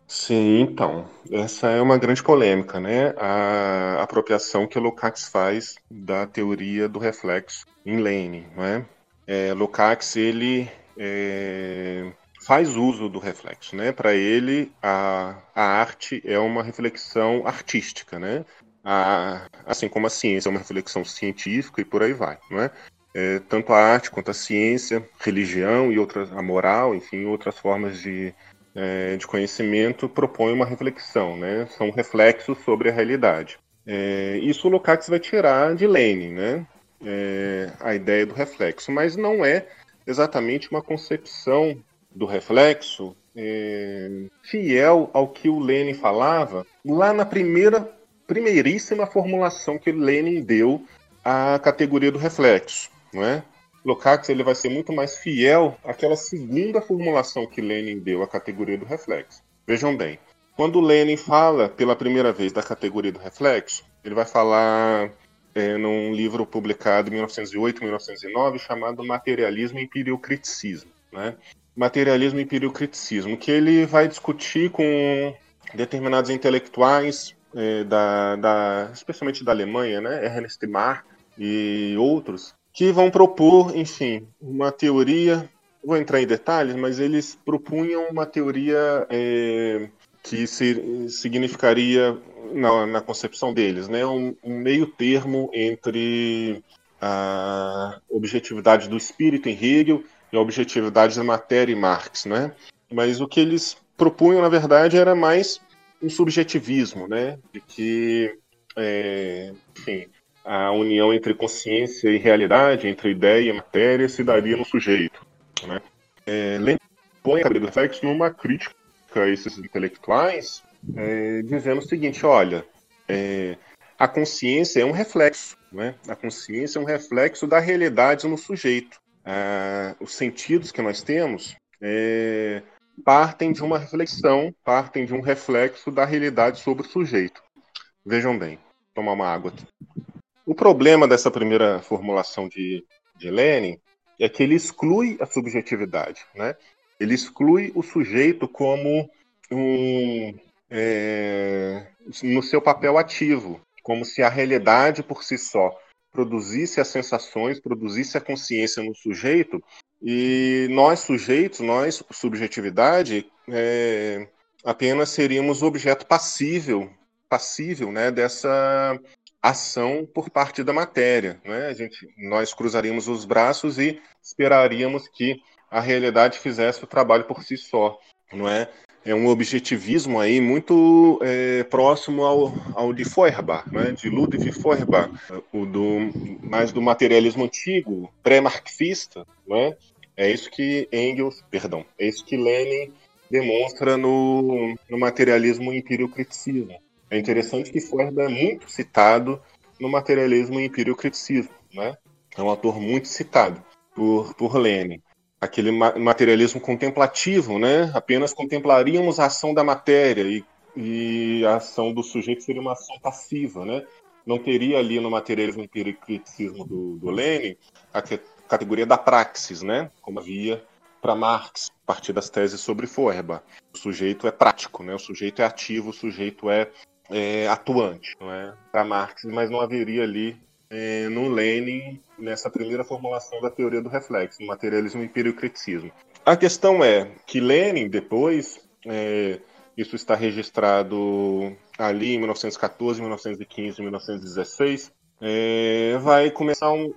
Sim, então, essa é uma grande polêmica, né? A apropriação que Lukács faz da teoria do reflexo em Lenin, não é? é Lukács, ele é, faz uso do reflexo, né? Para ele, a, a arte é uma reflexão artística, né? A, assim como a ciência é uma reflexão científica e por aí vai, não é? é tanto a arte quanto a ciência, religião e outras, a moral, enfim, outras formas de é, de conhecimento propõe uma reflexão, né? São reflexos sobre a realidade. É, isso o Lukács vai tirar de Lenin, né? É, a ideia do reflexo, mas não é exatamente uma concepção do reflexo é, fiel ao que o Lenin falava lá na primeira, primeiríssima formulação que Lenin deu à categoria do reflexo, não é? Lukács ele vai ser muito mais fiel àquela segunda formulação que Lenin deu à categoria do reflexo. Vejam bem, quando Lenin fala pela primeira vez da categoria do reflexo, ele vai falar é, num livro publicado em 1908, 1909, chamado Materialismo e Empiriocriticismo. Né? Materialismo e Empiriocriticismo, que ele vai discutir com determinados intelectuais, é, da, da, especialmente da Alemanha, né? Ernst Mach e outros, que vão propor, enfim, uma teoria. Vou entrar em detalhes, mas eles propunham uma teoria é, que se, significaria, na, na, concepção deles, né, um, um meio termo entre a objetividade do espírito em Hegel e a objetividade da matéria em Marx, né? Mas o que eles propunham, na verdade, era mais um subjetivismo, né? De que, é, enfim, a união entre consciência e realidade, entre ideia e matéria, se daria no sujeito. Né? É, põe a do reflexo numa crítica a esses intelectuais, é, dizendo o seguinte: olha, é, a consciência é um reflexo, né? a consciência é um reflexo da realidade no sujeito. Ah, os sentidos que nós temos é, partem de uma reflexão, partem de um reflexo da realidade sobre o sujeito. Vejam bem, tomar uma água aqui. O problema dessa primeira formulação de, de Lenin é que ele exclui a subjetividade, né? Ele exclui o sujeito como um é, no seu papel ativo, como se a realidade por si só produzisse as sensações, produzisse a consciência no sujeito e nós sujeitos, nós subjetividade, é, apenas seríamos objeto passível, passível, né, dessa ação por parte da matéria. Né? A gente, nós cruzaríamos os braços e esperaríamos que a realidade fizesse o trabalho por si só. Não é? é um objetivismo aí muito é, próximo ao, ao de Feuerbach, né? de Ludwig Feuerbach, o do, mais do materialismo antigo, pré-marxista. Né? É isso que Engels, perdão, é isso que Lenin demonstra no, no materialismo empírico-criticismo. É interessante que Feuerbach é muito citado no materialismo e empiriocriticismo, né? É um autor muito citado por, por Lenin. Aquele materialismo contemplativo, né? Apenas contemplaríamos a ação da matéria e, e a ação do sujeito seria uma ação passiva, né? Não teria ali no materialismo empiricismo do, do Lenin a categoria da praxis, né? Como havia para Marx, a partir das teses sobre Feuerbach. O sujeito é prático, né? O sujeito é ativo, o sujeito é é, atuante, é? Para Marx, mas não haveria ali é, no Lenin nessa primeira formulação da teoria do reflexo, materialismo e empiriocriticismo. A questão é que Lenin depois, é, isso está registrado ali em 1914, 1915, 1916, é, vai começar um,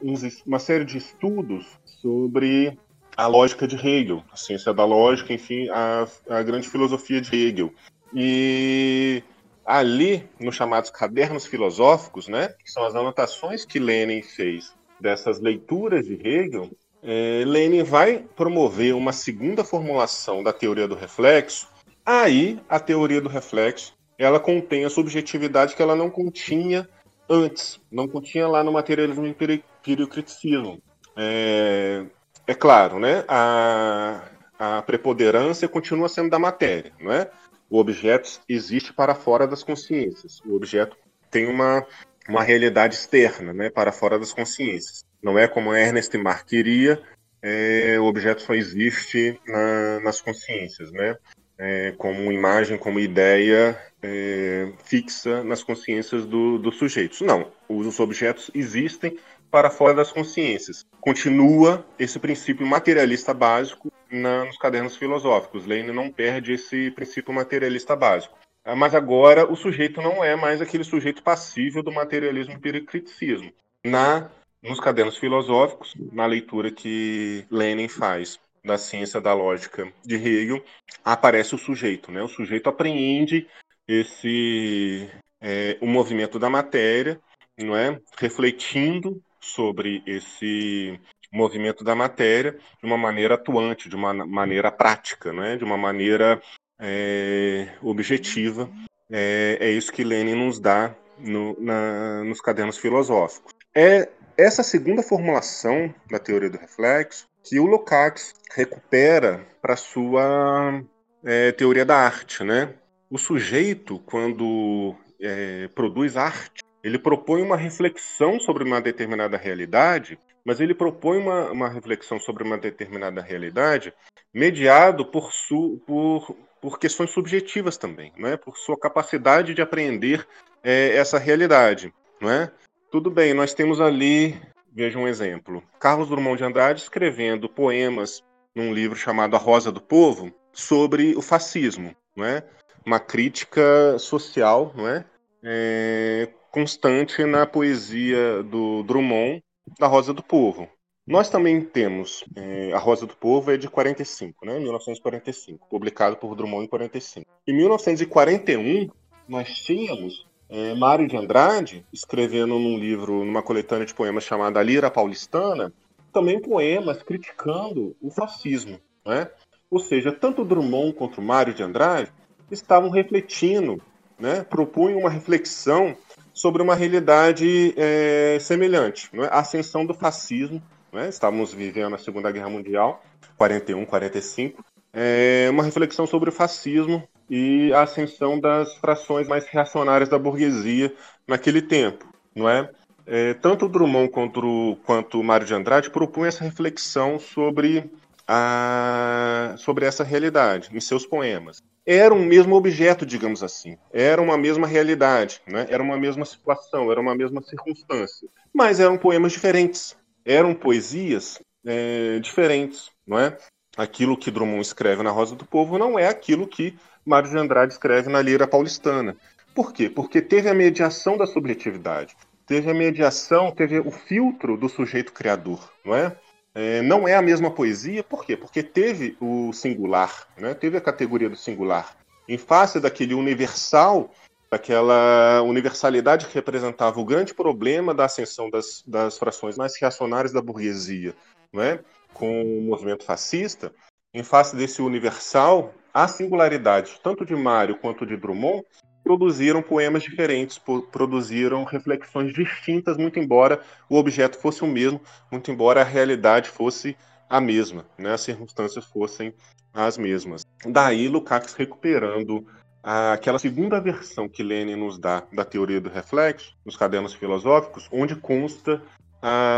uma série de estudos sobre a lógica de Hegel, a ciência da lógica, enfim, a, a grande filosofia de Hegel. E ali nos chamados cadernos filosóficos, né, que são as anotações que Lenin fez dessas leituras de Hegel, é, Lenin vai promover uma segunda formulação da teoria do reflexo. Aí, a teoria do reflexo, ela contém a subjetividade que ela não continha antes, não continha lá no materialismo empiriocriticismo. É, é claro, né, a, a preponderância continua sendo da matéria, não é? O objeto existe para fora das consciências. O objeto tem uma, uma realidade externa, né, para fora das consciências. Não é como Ernest Mach queria, é, o objeto só existe na, nas consciências, né? É, como imagem, como ideia é, fixa nas consciências do, dos sujeitos. Não, os objetos existem para fora das consciências. Continua esse princípio materialista básico na, nos cadernos filosóficos. Lenin não perde esse princípio materialista básico. Ah, mas agora o sujeito não é mais aquele sujeito passível do materialismo empiricriticismo. Na nos cadernos filosóficos, na leitura que Lenin faz da ciência da lógica de Hegel, aparece o sujeito, né? O sujeito apreende esse é, o movimento da matéria, não é? Refletindo sobre esse movimento da matéria de uma maneira atuante, de uma maneira prática, não é? De uma maneira é, objetiva. É, é, isso que Lenin nos dá no, na, nos cadernos filosóficos. É essa segunda formulação da teoria do reflexo que o Lukács recupera para sua é, teoria da arte, né? O sujeito, quando é, produz arte, ele propõe uma reflexão sobre uma determinada realidade, mas ele propõe uma, uma reflexão sobre uma determinada realidade mediado por, su, por, por questões subjetivas também, né? por sua capacidade de apreender é, essa realidade. Não é? Tudo bem, nós temos ali, veja um exemplo, Carlos Drummond de Andrade escrevendo poemas num livro chamado A Rosa do Povo sobre o fascismo, não é? Uma crítica social, não é? É constante na poesia do Drummond da Rosa do Povo. Nós também temos é, A Rosa do Povo é de 45, né? 1945, publicado por Drummond em 45. Em 1941 nós tínhamos é, Mário de Andrade, escrevendo num livro, numa coletânea de poemas chamada Lira Paulistana, também poemas criticando o fascismo. Né? Ou seja, tanto Drummond quanto Mário de Andrade estavam refletindo, né, propunham uma reflexão sobre uma realidade é, semelhante, é? a ascensão do fascismo. É? Estávamos vivendo a Segunda Guerra Mundial, 41, 45, é, uma reflexão sobre o fascismo e a ascensão das frações mais reacionárias da burguesia naquele tempo, não é? é tanto Drummond quanto, quanto Mário de Andrade propunham essa reflexão sobre, a, sobre essa realidade em seus poemas. Era um mesmo objeto, digamos assim, era uma mesma realidade, né? era uma mesma situação, era uma mesma circunstância, mas eram poemas diferentes, eram poesias é, diferentes, não é? Aquilo que Drummond escreve na Rosa do Povo não é aquilo que Mário de Andrade escreve na Lira Paulistana. Por quê? Porque teve a mediação da subjetividade, teve a mediação, teve o filtro do sujeito criador, não é? É não é a mesma poesia, por quê? Porque teve o singular, né? teve a categoria do singular. Em face daquele universal, daquela universalidade que representava o grande problema da ascensão das, das frações mais reacionárias da burguesia, não é? com o movimento fascista, em face desse universal, a singularidade, tanto de Mário quanto de Drummond, produziram poemas diferentes, produziram reflexões distintas, muito embora o objeto fosse o mesmo, muito embora a realidade fosse a mesma, né? as circunstâncias fossem as mesmas. Daí Lukács recuperando aquela segunda versão que Lenin nos dá da teoria do reflexo, nos cadernos filosóficos, onde consta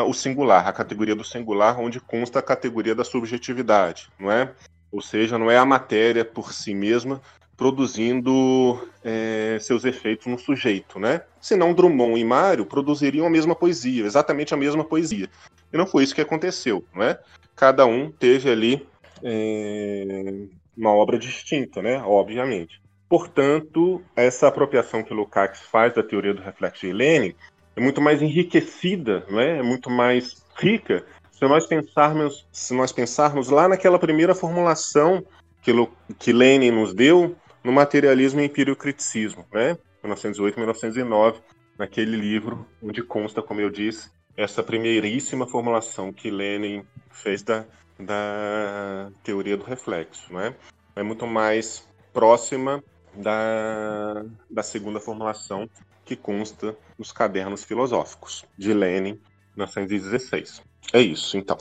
o singular, a categoria do singular, onde consta a categoria da subjetividade, não é? Ou seja, não é a matéria por si mesma produzindo é, seus efeitos no sujeito, né? Senão Drummond e Mário produziriam a mesma poesia, exatamente a mesma poesia. E não foi isso que aconteceu, não é? Cada um teve ali é, uma obra distinta, né? Obviamente. Portanto, essa apropriação que Lukács faz da teoria do reflexo de Lenin é muito mais enriquecida, não é? é muito mais rica se nós pensarmos, se nós pensarmos lá naquela primeira formulação que, que Lenin nos deu no materialismo e empiriocriticismo, né? 1908 1909, naquele livro onde consta, como eu disse, essa primeiríssima formulação que Lenin fez da, da teoria do reflexo, né? É muito mais próxima da, da segunda formulação que consta nos cadernos filosóficos de Lenin, 1916. É isso, então.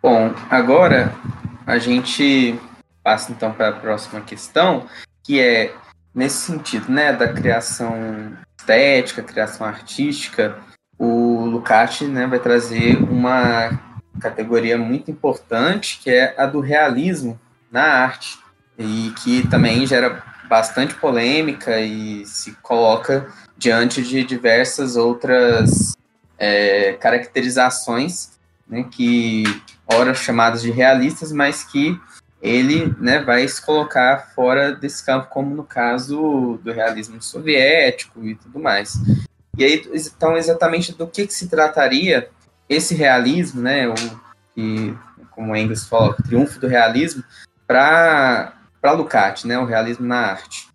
Bom, agora a gente passa então para a próxima questão, que é nesse sentido, né, da criação estética, criação artística, o Lukács, né, vai trazer uma categoria muito importante, que é a do realismo na arte, e que também gera bastante polêmica e se coloca diante de diversas outras é, caracterizações, né, que ora chamadas de realistas, mas que ele né, vai se colocar fora desse campo, como no caso do realismo soviético e tudo mais. E aí, então, exatamente do que, que se trataria esse realismo, né, o, que, como Engels fala, o triunfo do realismo, para Lukács, né, o realismo na arte?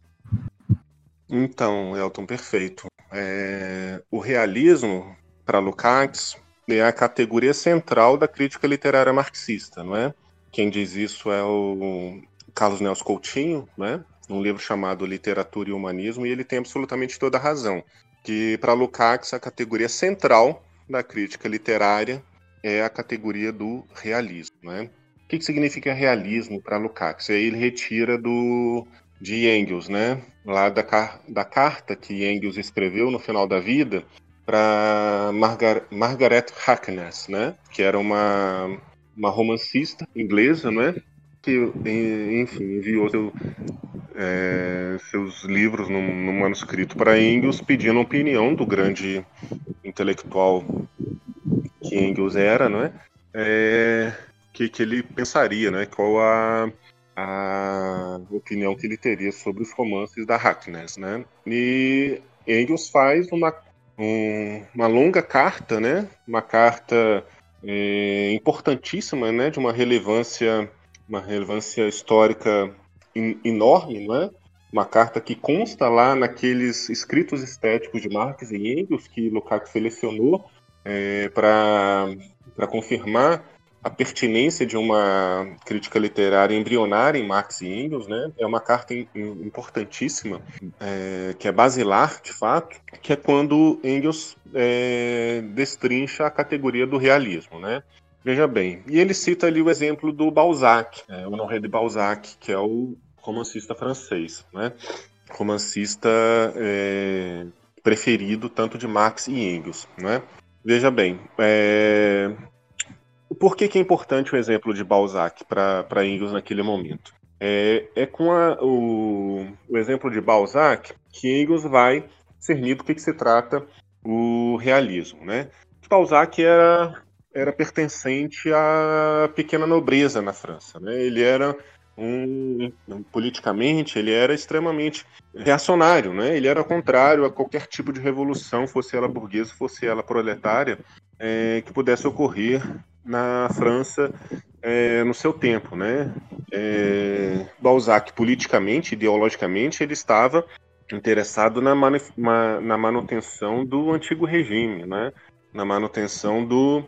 Então, Elton, perfeito. É, o realismo, para Lukács, é a categoria central da crítica literária marxista, não é? Quem diz isso é o Carlos Nelson Coutinho, né? Um livro chamado Literatura e Humanismo, e ele tem absolutamente toda a razão. Que para Lukács a categoria central da crítica literária é a categoria do realismo, né? O que, que significa realismo para Lukács? Aí ele retira do de Engels, né? Lá da, da carta que Engels escreveu no final da vida para Margar Margaret Harkness, né? Que era uma uma romancista inglesa, né? Que, enfim, enviou seu, é, seus livros num, num manuscrito para Engels, pedindo a opinião do grande intelectual que Engels era, né? É, que, que ele pensaria, né? Qual a, a opinião que ele teria sobre os romances da Hackness, né? E Engels faz uma, um, uma longa carta, né? Uma carta é, importantíssima, né, de uma relevância, uma relevância histórica in, enorme, não é? Uma carta que consta lá naqueles escritos estéticos de Marx e Engels que Lukács selecionou é, para confirmar a pertinência de uma crítica literária embrionária em Marx e Engels, né? É uma carta importantíssima, é, que é basilar, de fato, que é quando Engels é, destrincha a categoria do realismo, né? Veja bem, e ele cita ali o exemplo do Balzac, é, Honoré de Balzac, que é o romancista francês, né? Romancista é, preferido tanto de Marx e Engels, né? Veja bem, é, por que, que é importante o exemplo de Balzac para Engels naquele momento? É, é com a, o, o, exemplo de Balzac que Engels vai cernir do que, que se trata o realismo. Né? Balzac era, era pertencente à pequena nobreza na França. Né? Ele era um, politicamente ele era extremamente reacionário, né? Ele era contrário a qualquer tipo de revolução, fosse ela burguesa, fosse ela proletária, é, que pudesse ocorrer na França é, no seu tempo, né? É, Balzac, politicamente, ideologicamente, ele estava interessado na, manu na manutenção do antigo regime, né? Na manutenção do,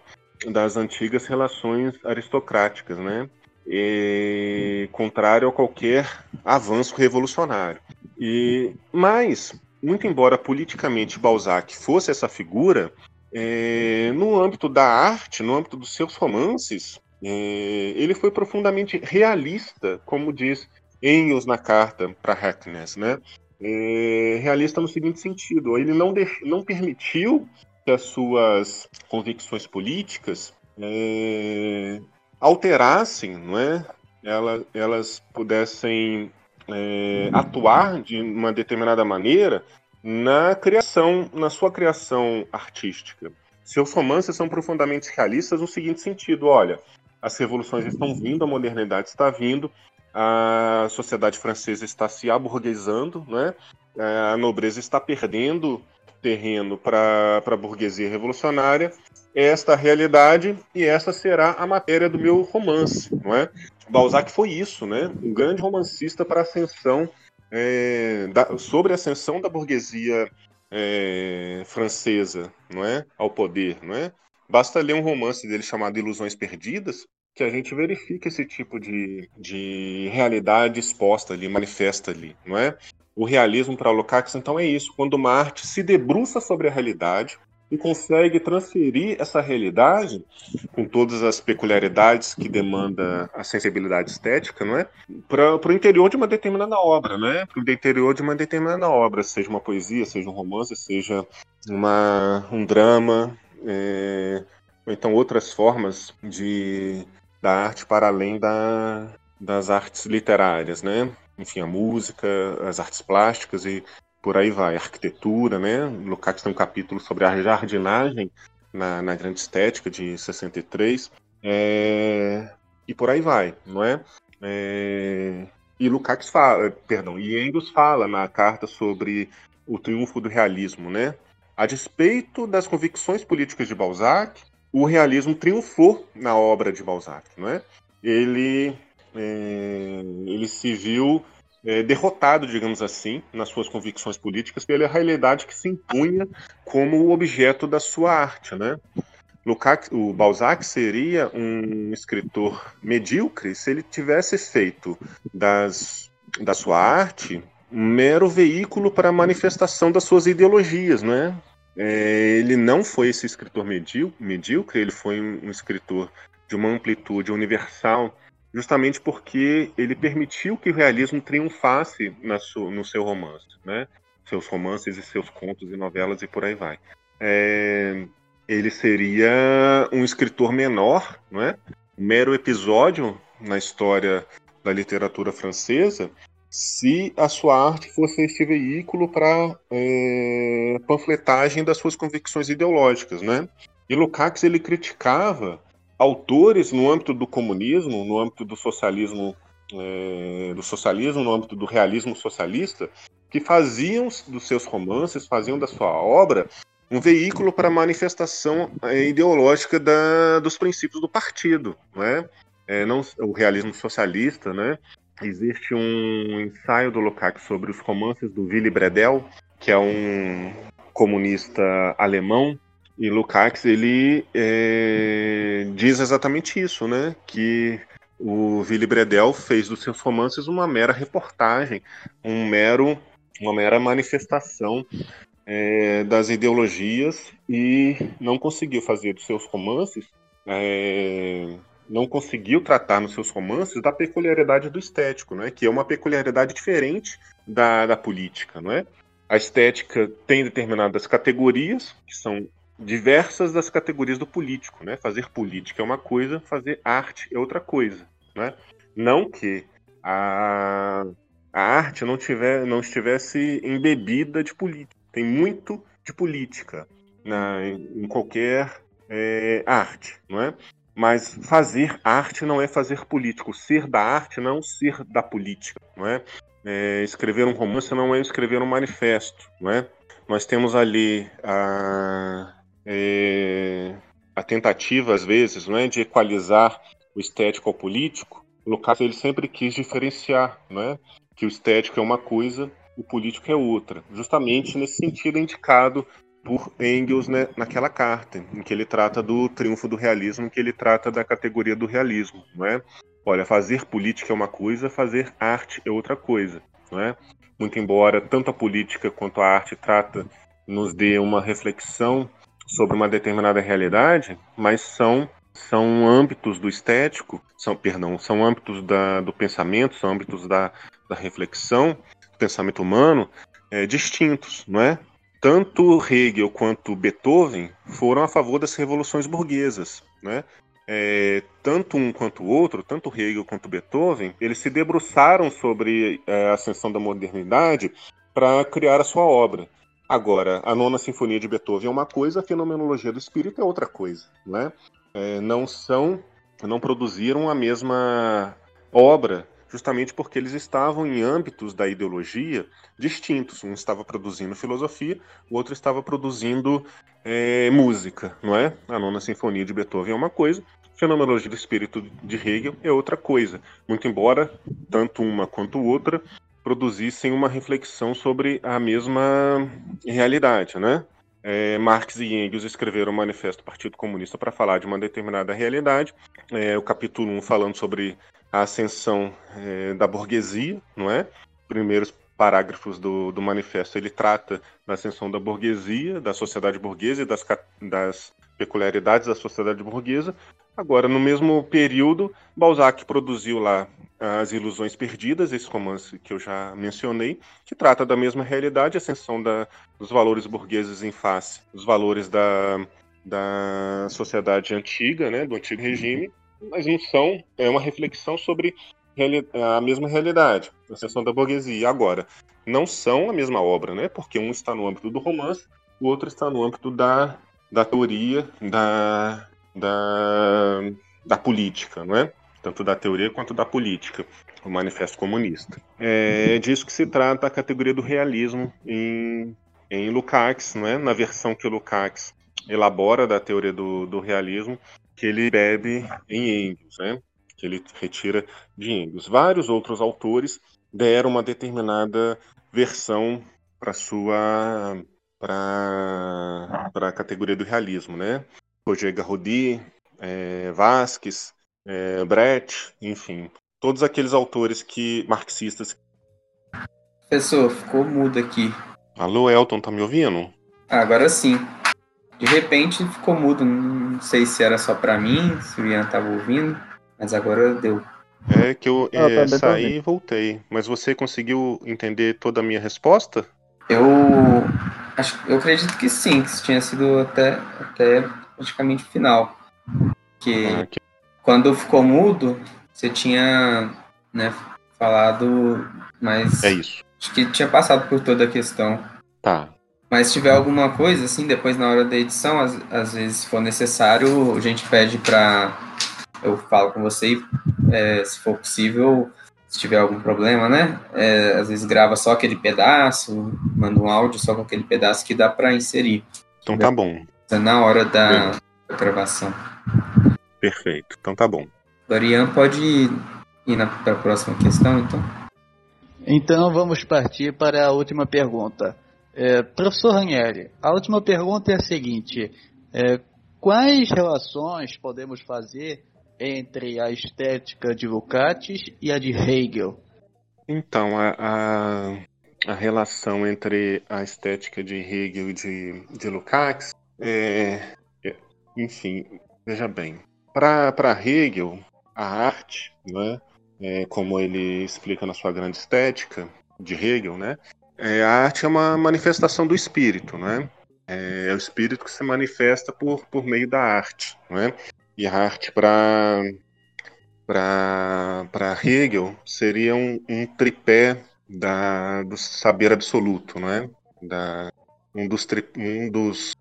das antigas relações aristocráticas, né? E, contrário a qualquer avanço revolucionário. E, mas, muito embora politicamente Balzac fosse essa figura, é, no âmbito da arte, no âmbito dos seus romances, é, ele foi profundamente realista, como diz Engels na carta para Hackness, né? É, realista no seguinte sentido: ele não, não permitiu que as suas convicções políticas é, alterassem, não é? Elas, elas pudessem é, atuar de uma determinada maneira na criação, na sua criação artística. Seus romances são profundamente realistas no seguinte sentido: olha, as revoluções estão vindo, a modernidade está vindo, a sociedade francesa está se aburguesando, né? a nobreza está perdendo terreno para a burguesia revolucionária. Esta é realidade e essa será a matéria do meu romance, não é? Balzac foi isso, né? Um grande romancista para a ascensão é, da, sobre a ascensão da burguesia é, francesa não é, ao poder. Não é? Basta ler um romance dele chamado Ilusões Perdidas, que a gente verifica esse tipo de, de realidade exposta ali, manifesta ali, não é? O realismo para Lukács, então, é isso. Quando uma arte se debruça sobre a realidade, e consegue transferir essa realidade, com todas as peculiaridades que demanda a sensibilidade estética, não é? Para o interior de uma determinada obra, né? Para o interior de uma determinada obra, seja uma poesia, seja um romance, seja uma, um drama, é, ou então outras formas de, da arte para além da, das artes literárias, né? Enfim, a música, as artes plásticas e por aí vai, arquitetura, né? Lukács tem um capítulo sobre a jardinagem na, na Grande Estética de 63, é... e por aí vai, não é? é... E Lukács fala, perdão, e Engels fala na carta sobre o triunfo do realismo, né? A despeito das convicções políticas de Balzac, o realismo triunfou na obra de Balzac, não é? Ele, é... ele se viu é, derrotado, digamos assim, nas suas convicções políticas pela realidade que se impunha como o objeto da sua arte, né? Lukács, o Balzac seria um escritor medíocre se ele tivesse feito das, da sua arte um mero veículo para a manifestação das suas ideologias, né? É, ele não foi esse escritor medíocre, ele foi um, um escritor de uma amplitude universal justamente porque ele permitiu que o realismo triunfasse su, no seu romance, né? Seus romances e seus contos e novelas e por aí vai. É, ele seria um escritor menor, não é? Um mero episódio na história da literatura francesa, se a sua arte fosse este veículo para é, panfletagem das suas convicções ideológicas, né? E Lukács ele criticava autores no âmbito do comunismo, no âmbito do socialismo, é, do socialismo, no âmbito do realismo socialista, que faziam dos seus romances, faziam da sua obra um veículo para a manifestação é, ideológica da, dos princípios do partido, né? É, não, o realismo socialista, né? Existe um ensaio do Lukács sobre os romances do Willy Bredel, que é um comunista alemão e Lukács, ele é, diz exatamente isso, né? Que o Willy Bredel fez dos seus romances uma mera reportagem, um mero, uma mera manifestação é, das ideologias e não conseguiu fazer dos seus romances, é, não conseguiu tratar nos seus romances da peculiaridade do estético, né? Que é uma peculiaridade diferente da, da política, não é? A estética tem determinadas categorias, que são diversas das categorias do político, né? Fazer política é uma coisa, fazer arte é outra coisa, né? Não que a, a arte não, tiver, não estivesse embebida de política. Tem muito de política na, em qualquer é, arte, não é? Mas fazer arte não é fazer político. Ser da arte não é ser da política, não é? é escrever um romance não é escrever um manifesto, não é? Nós temos ali a, é, a tentativa, às vezes, não é, de equalizar o estético ao político, o Lukács ele sempre quis diferenciar, não é, que o estético é uma coisa, o político é outra, justamente nesse sentido indicado por Engels né, naquela carta, em que ele trata do triunfo do realismo, em que ele trata da categoria do realismo, não é? Olha, fazer política é uma coisa, fazer arte é outra coisa, não é? Muito embora tanto a política quanto a arte trata nos dê uma reflexão sobre uma determinada realidade, mas são são âmbitos do estético, são, perdão, são âmbitos da, do pensamento, são âmbitos da, da reflexão, do pensamento humano é, distintos, não é? Tanto Hegel quanto Beethoven foram a favor das revoluções burguesas, né? É, tanto um quanto o outro, tanto Hegel quanto Beethoven, eles se debruçaram sobre é, a ascensão da modernidade para criar a sua obra. Agora, a nona sinfonia de Beethoven é uma coisa, a fenomenologia do espírito é outra coisa, né? É, não são, não produziram a mesma obra, justamente porque eles estavam em âmbitos da ideologia distintos. Um estava produzindo filosofia, o outro estava produzindo é, música, não é? A nona sinfonia de Beethoven é uma coisa, fenomenologia do espírito de Hegel é outra coisa. Muito embora tanto uma quanto outra produzissem uma reflexão sobre a mesma realidade, né? É, Marx e Engels escreveram o Manifesto do Partido Comunista para falar de uma determinada realidade. É, o capítulo 1 falando sobre a ascensão é, da burguesia, não é? Primeiros parágrafos do, do manifesto ele trata da ascensão da burguesia, da sociedade burguesa e das, das peculiaridades da sociedade burguesa. Agora, no mesmo período, Balzac produziu lá as Ilusões Perdidas, esse romance que eu já mencionei, que trata da mesma realidade, a ascensão da, dos valores burgueses em face dos valores da, da sociedade antiga, né, do antigo regime, mas não são, é uma reflexão sobre a mesma realidade, a ascensão da burguesia. Agora, não são a mesma obra, né, porque um está no âmbito do romance, o outro está no âmbito da, da teoria, da, da, da política, não é? Tanto da teoria quanto da política, o Manifesto Comunista. É disso que se trata a categoria do realismo em, em Lukács, não é? Na versão que Lukács elabora da teoria do, do realismo, que ele bebe em Engels, né? que ele retira de Engels. Vários outros autores deram uma determinada versão para sua para a categoria do realismo, né? Roger Garrodi, é, Vasquez, é, Brecht, enfim, todos aqueles autores que marxistas. Professor, ficou mudo aqui. Alô, Elton, tá me ouvindo? Ah, agora sim. De repente ficou mudo, não sei se era só para mim, se o Ian tava ouvindo, mas agora deu. É que eu ah, é, tá saí e voltei. Mas você conseguiu entender toda a minha resposta? Eu acho, eu acredito que sim, que isso tinha sido até, até praticamente o final. Que, ah, quando ficou mudo, você tinha né, falado, mas é isso. acho que tinha passado por toda a questão. Tá. Mas se tiver alguma coisa, assim, depois na hora da edição, às, às vezes, se for necessário, a gente pede para eu falo com você, é, se for possível, se tiver algum problema, né? É, às vezes grava só aquele pedaço, manda um áudio só com aquele pedaço que dá para inserir. Então tá bom. Na hora da, da gravação. Perfeito, então tá bom. Dorian pode ir, ir para a próxima questão, então. Então vamos partir para a última pergunta. É, professor Ranieri, a última pergunta é a seguinte: é, quais relações podemos fazer entre a estética de Lukács e a de Hegel? Então, a, a, a, relação entre a estética de Hegel e de, de Lukács é, é, enfim, veja bem, para Hegel, a arte, né, é, como ele explica na sua grande estética de Hegel, né, é, a arte é uma manifestação do espírito, né? É, é, o espírito que se manifesta por, por meio da arte, né? E a arte para para Hegel seria um, um tripé da, do saber absoluto, né? Da, um dos, um dos,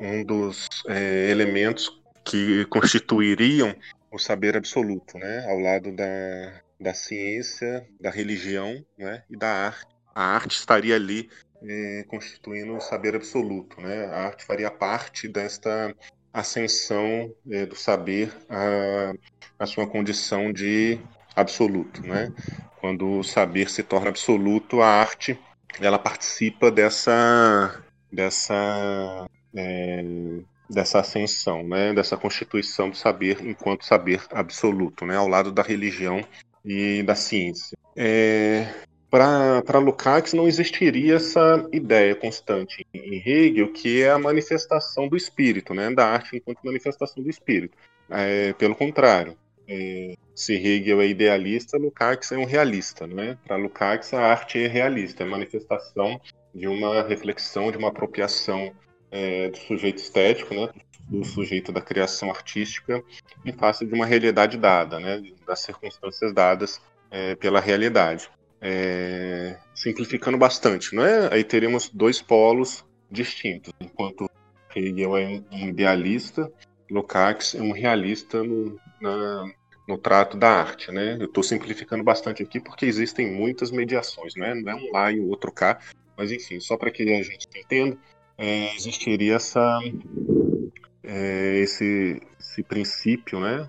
um dos é, elementos que constituiriam o saber absoluto, né? Ao lado da, da ciência, da religião né? e da arte. A arte estaria ali é, constituindo o saber absoluto, né? A arte faria parte desta ascensão é, do saber a, a sua condição de absoluto, né? Quando o saber se torna absoluto, a arte ela participa dessa dessa é, dessa ascensão, né? Dessa constituição do saber enquanto saber absoluto, né? Ao lado da religião e da ciência. É, para Lukács não existiria essa ideia constante em Hegel, que é a manifestação do espírito, né, da arte enquanto manifestação do espírito. É, pelo contrário, é, se Hegel é idealista, Lukács é um realista. Né? Para Lukács, a arte é realista, é manifestação de uma reflexão, de uma apropriação é, do sujeito estético, né, do sujeito da criação artística, em face de uma realidade dada, né, das circunstâncias dadas é, pela realidade é, simplificando bastante, não é? Aí teríamos dois polos distintos, enquanto Hegel é um idealista, Lukács é um realista no, na, no trato da arte, né? Eu estou simplificando bastante aqui porque existem muitas mediações, né? Não é um lá e o outro cá, mas enfim, só para que a gente entenda, é, existiria essa, é, esse, esse princípio, né?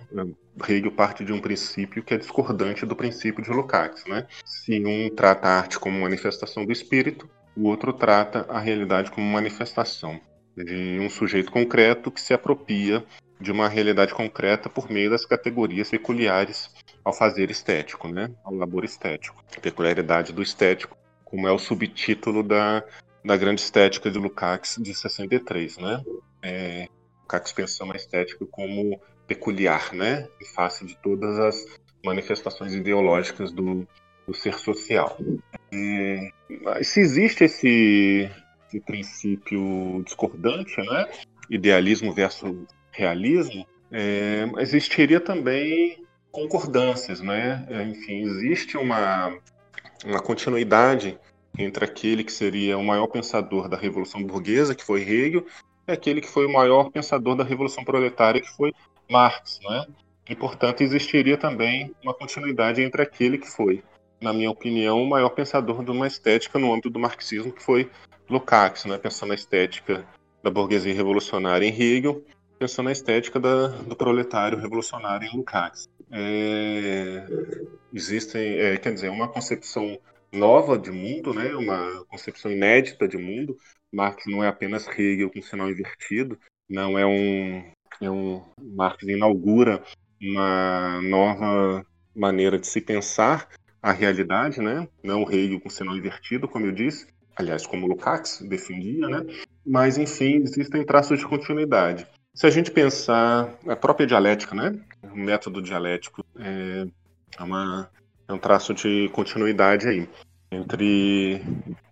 Hegel parte de um princípio que é discordante do princípio de Lukács, né? Se um trata a arte como manifestação do espírito, o outro trata a realidade como manifestação de um sujeito concreto que se apropria de uma realidade concreta por meio das categorias peculiares ao fazer estético, né? Ao labor estético. A peculiaridade do estético, como é o subtítulo da, da grande estética de Lukács de 63, né? É, Lukács pensando a estética como peculiar, né? Em face de todas as manifestações ideológicas do, do ser social. E, se existe esse, esse princípio discordante, né? idealismo versus realismo, é, existiria também concordâncias, né? É, enfim, existe uma, uma continuidade entre aquele que seria o maior pensador da Revolução Burguesa, que foi Hegel, e aquele que foi o maior pensador da Revolução Proletária, que foi Marx, né? E, portanto, existiria também uma continuidade entre aquele que foi, na minha opinião, o maior pensador de uma estética no âmbito do marxismo, que foi Lukács, né? pensando na estética da burguesia revolucionária em Hegel, pensando na estética da, do proletário revolucionário em Lukács. É, existem, é, quer dizer, uma concepção nova de mundo, né? uma concepção inédita de mundo. Marx não é apenas Hegel com sinal invertido, não é um, é um Marx inaugura uma nova maneira de se pensar a realidade, né? Não Hegel com sinal invertido, como eu disse, aliás, como Lukács defendia, né? Mas, enfim, existem traços de continuidade. Se a gente pensar a própria dialética, né? O método dialético é, é, uma, é um traço de continuidade aí entre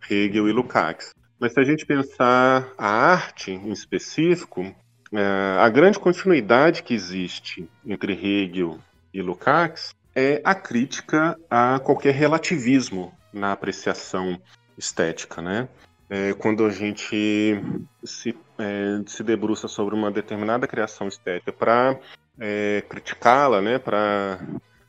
Hegel e Lukács. Mas se a gente pensar a arte em específico, é, a grande continuidade que existe entre Hegel e Lukács é a crítica a qualquer relativismo na apreciação estética, né? É, quando a gente se, é, se debruça sobre uma determinada criação estética para é, criticá-la, né, para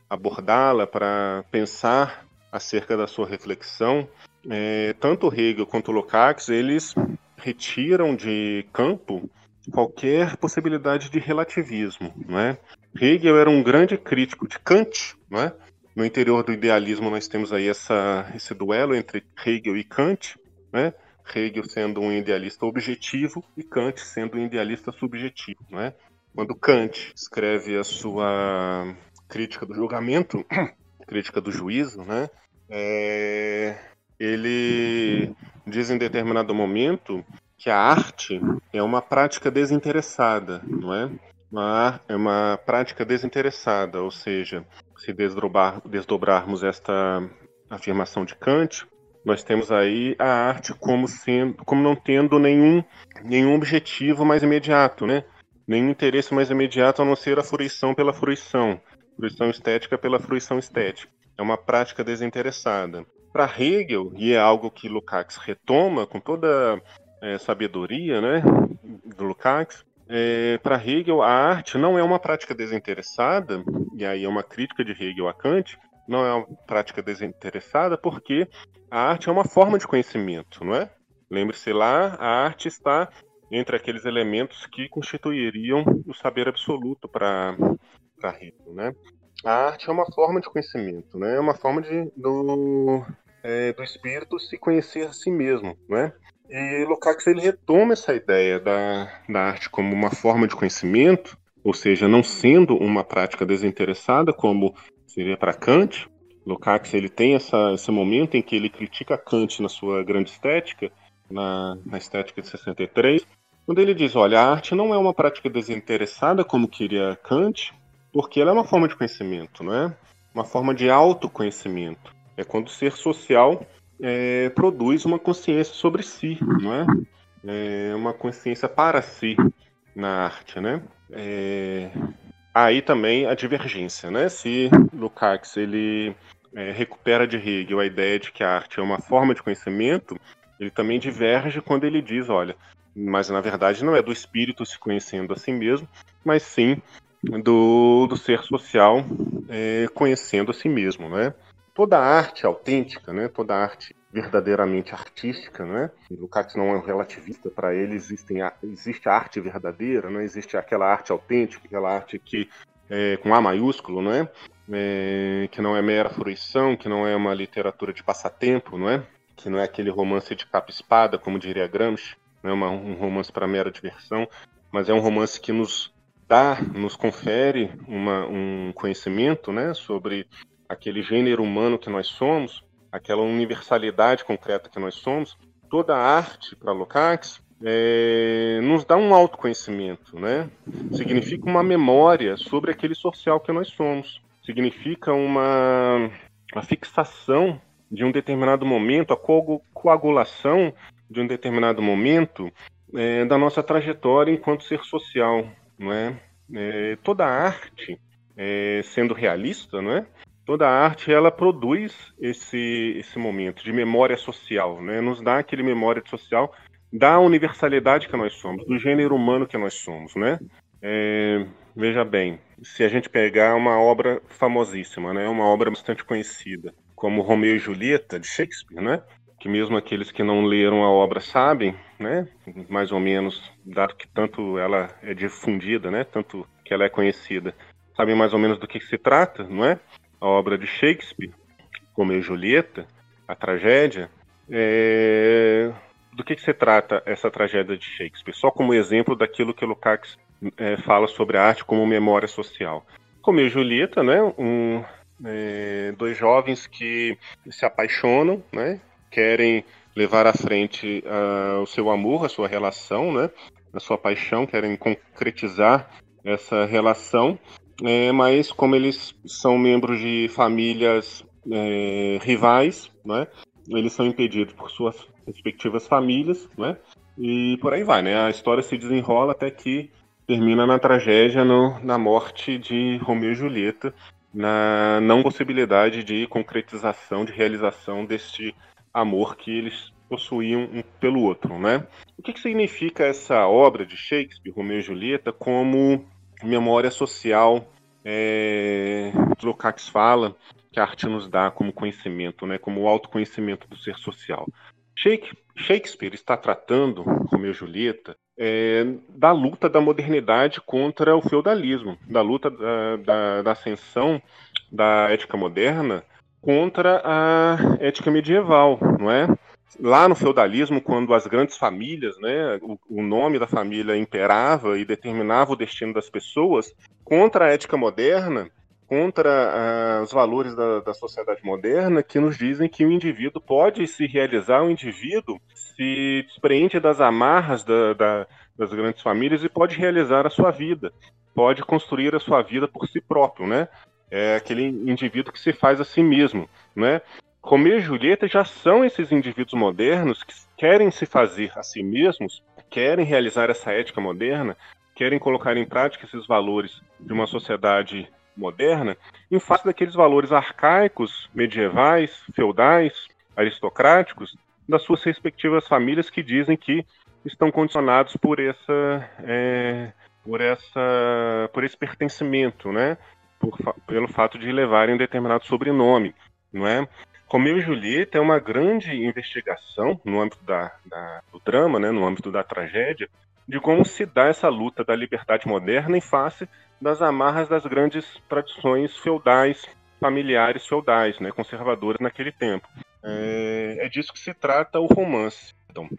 abordá-la, para pensar acerca da sua reflexão, é, tanto Hegel quanto Lukács eles retiram de campo qualquer possibilidade de relativismo, não é? Hegel era um grande crítico de Kant, não é? No interior do idealismo nós temos aí essa, esse duelo entre Hegel e Kant, né? Hegel sendo um idealista objetivo e Kant sendo um idealista subjetivo, né? Quando Kant escreve a sua crítica do julgamento, crítica do juízo, né? É... Ele diz em determinado momento que a arte é uma prática desinteressada, não é? Uma, é uma prática desinteressada, ou seja, se desdobrar, desdobrarmos esta afirmação de Kant, nós temos aí a arte como sendo, como não tendo nenhum, nenhum objetivo mais imediato, né? Nenhum interesse mais imediato a não ser a fruição pela fruição, fruição estética pela fruição estética. É uma prática desinteressada. Para Hegel, e é algo que Lukács retoma com toda é, sabedoria né, do Lukács, é, para Hegel, a arte não é uma prática desinteressada, e aí é uma crítica de Hegel a Kant, não é uma prática desinteressada porque a arte é uma forma de conhecimento, não é? Lembre-se lá, a arte está entre aqueles elementos que constituiriam o saber absoluto para Hegel, né? A arte é uma forma de conhecimento, né? É uma forma de, do, é, do espírito se conhecer a si mesmo, não é? E Lukács ele retoma essa ideia da, da arte como uma forma de conhecimento, ou seja, não sendo uma prática desinteressada, como seria para Kant. Lukács ele tem essa, esse momento em que ele critica Kant na sua grande estética, na, na estética de 63, quando ele diz, olha, a arte não é uma prática desinteressada como queria Kant, porque ela é uma forma de conhecimento, não é? Uma forma de autoconhecimento. É quando o ser social é, produz uma consciência sobre si, não é? é? Uma consciência para si na arte, né? É, aí também a divergência, né? Se Lukács ele é, recupera de Hegel a ideia de que a arte é uma forma de conhecimento, ele também diverge quando ele diz, olha, mas na verdade não é do espírito se conhecendo a si mesmo, mas sim do, do ser social é, conhecendo a si mesmo, né? toda arte autêntica, né, toda arte verdadeiramente artística, né? Lukács não é um relativista, para ele existem, existe a arte verdadeira, não existe aquela arte autêntica, aquela arte que é, com A maiúsculo, não é? Que não é mera fruição, que não é uma literatura de passatempo, não é? Que não é aquele romance de capa-espada, como diria Gramsci, não é uma, um romance para mera diversão, mas é um romance que nos dá, nos confere uma, um conhecimento, né, sobre aquele gênero humano que nós somos, aquela universalidade concreta que nós somos, toda a arte para Lukács é, nos dá um autoconhecimento, né? Significa uma memória sobre aquele social que nós somos. Significa uma, uma fixação de um determinado momento, a coagulação de um determinado momento é, da nossa trajetória enquanto ser social, não é? é toda arte, é, sendo realista, não é? Toda arte ela produz esse esse momento de memória social, né? Nos dá aquele memória social da universalidade que nós somos, do gênero humano que nós somos, né? É, veja bem, se a gente pegar uma obra famosíssima, né? Uma obra bastante conhecida, como Romeu e Julieta de Shakespeare, né? que mesmo aqueles que não leram a obra sabem, né, mais ou menos, dado que tanto ela é difundida, né, tanto que ela é conhecida, sabem mais ou menos do que, se trata, não é? A obra de Shakespeare, Romeu e Julieta, a tragédia, é... do que, que, se trata essa tragédia de Shakespeare? Só como exemplo daquilo que Lukács é, fala sobre a arte como memória social. Romeu e Julieta, né, um, é, dois jovens que se apaixonam, né, querem levar à frente uh, o seu amor, a sua relação, né? A sua paixão, querem concretizar essa relação, é, mas como eles são membros de famílias é, rivais, né? Eles são impedidos por suas respectivas famílias, né? E por aí vai, né? A história se desenrola até que termina na tragédia, no, na morte de Romeu e Julieta, na não possibilidade de concretização, de realização deste amor que eles possuíam um pelo outro, né? O que, que significa essa obra de Shakespeare, Romeu e Julieta, como memória social é, Lukács fala que a arte nos dá como conhecimento, né? Como o autoconhecimento do ser social. Shakespeare está tratando Romeu e Julieta é, da luta da modernidade contra o feudalismo, da luta da, da, da ascensão da ética moderna contra a ética medieval, não é? Lá no feudalismo, quando as grandes famílias, né, o, o nome da família imperava e determinava o destino das pessoas, contra a ética moderna, contra uh, os valores da, da, sociedade moderna que nos dizem que o indivíduo pode se realizar, o indivíduo se despreende das amarras da, da, das grandes famílias e pode realizar a sua vida, pode construir a sua vida por si próprio, né? É aquele indivíduo que se faz a si mesmo, né? Romeu e Julieta já são esses indivíduos modernos que querem se fazer a si mesmos, querem realizar essa ética moderna, querem colocar em prática esses valores de uma sociedade moderna, em face daqueles valores arcaicos, medievais, feudais, aristocráticos, das suas respectivas famílias que dizem que estão condicionados por essa, é, por essa, por esse pertencimento, né? Por, pelo fato de levarem um determinado sobrenome, não é? Romeu e Julieta é uma grande investigação no âmbito da, da, do drama, né, no âmbito da tragédia, de como se dá essa luta da liberdade moderna em face das amarras das grandes tradições feudais, familiares feudais, né, conservadoras naquele tempo. É, é disso que se trata o romance. Então,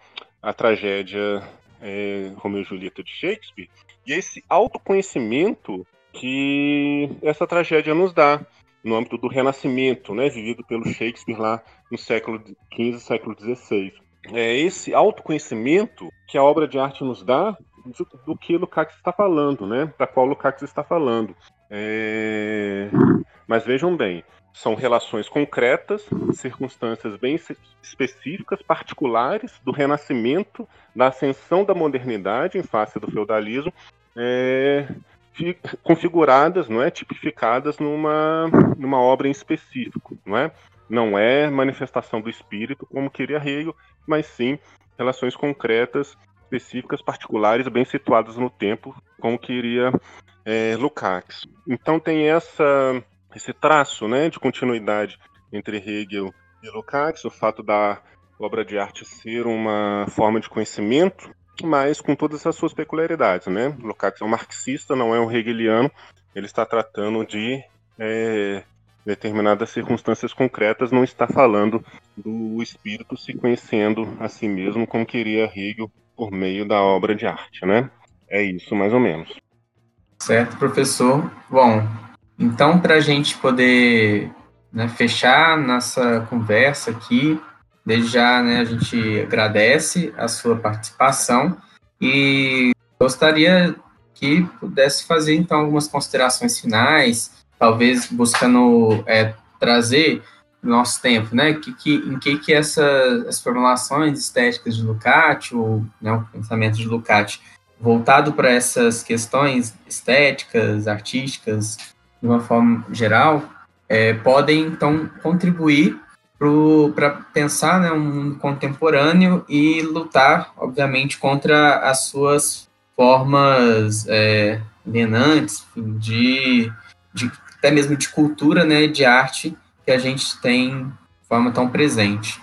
a tragédia é, Romeu e Julieta de Shakespeare e esse autoconhecimento que essa tragédia nos dá no âmbito do Renascimento, né, vivido pelo Shakespeare lá no século XV, século XVI. É esse autoconhecimento que a obra de arte nos dá do, do que Lukács está falando, né, da qual Lukács está falando. É... Mas vejam bem, são relações concretas, circunstâncias bem específicas, particulares do renascimento, da ascensão da modernidade em face do feudalismo, é, configuradas, não é, tipificadas numa, numa obra em específico, não é? Não é manifestação do espírito como queria Hegel, mas sim relações concretas, específicas, particulares, bem situadas no tempo, como queria é, Lukács. Então tem essa esse traço, né, de continuidade entre Hegel e Lukács, o fato da obra de arte ser uma forma de conhecimento mas com todas as suas peculiaridades, né? Lukács é um marxista, não é um hegeliano, ele está tratando de é, determinadas circunstâncias concretas, não está falando do espírito se conhecendo a si mesmo como queria Hegel por meio da obra de arte, né? É isso, mais ou menos. Certo, professor. Bom, então, para a gente poder né, fechar nossa conversa aqui, Desde já, né, a gente agradece a sua participação e gostaria que pudesse fazer então algumas considerações finais, talvez buscando é, trazer nosso tempo, né? Que, que, em que, que essa, as formulações estéticas de Lukács, ou né, o pensamento de Lukács, voltado para essas questões estéticas, artísticas, de uma forma geral, é, podem, então, contribuir para pensar né, um mundo contemporâneo e lutar, obviamente, contra as suas formas é, de, de, até mesmo de cultura, né, de arte que a gente tem de forma tão presente.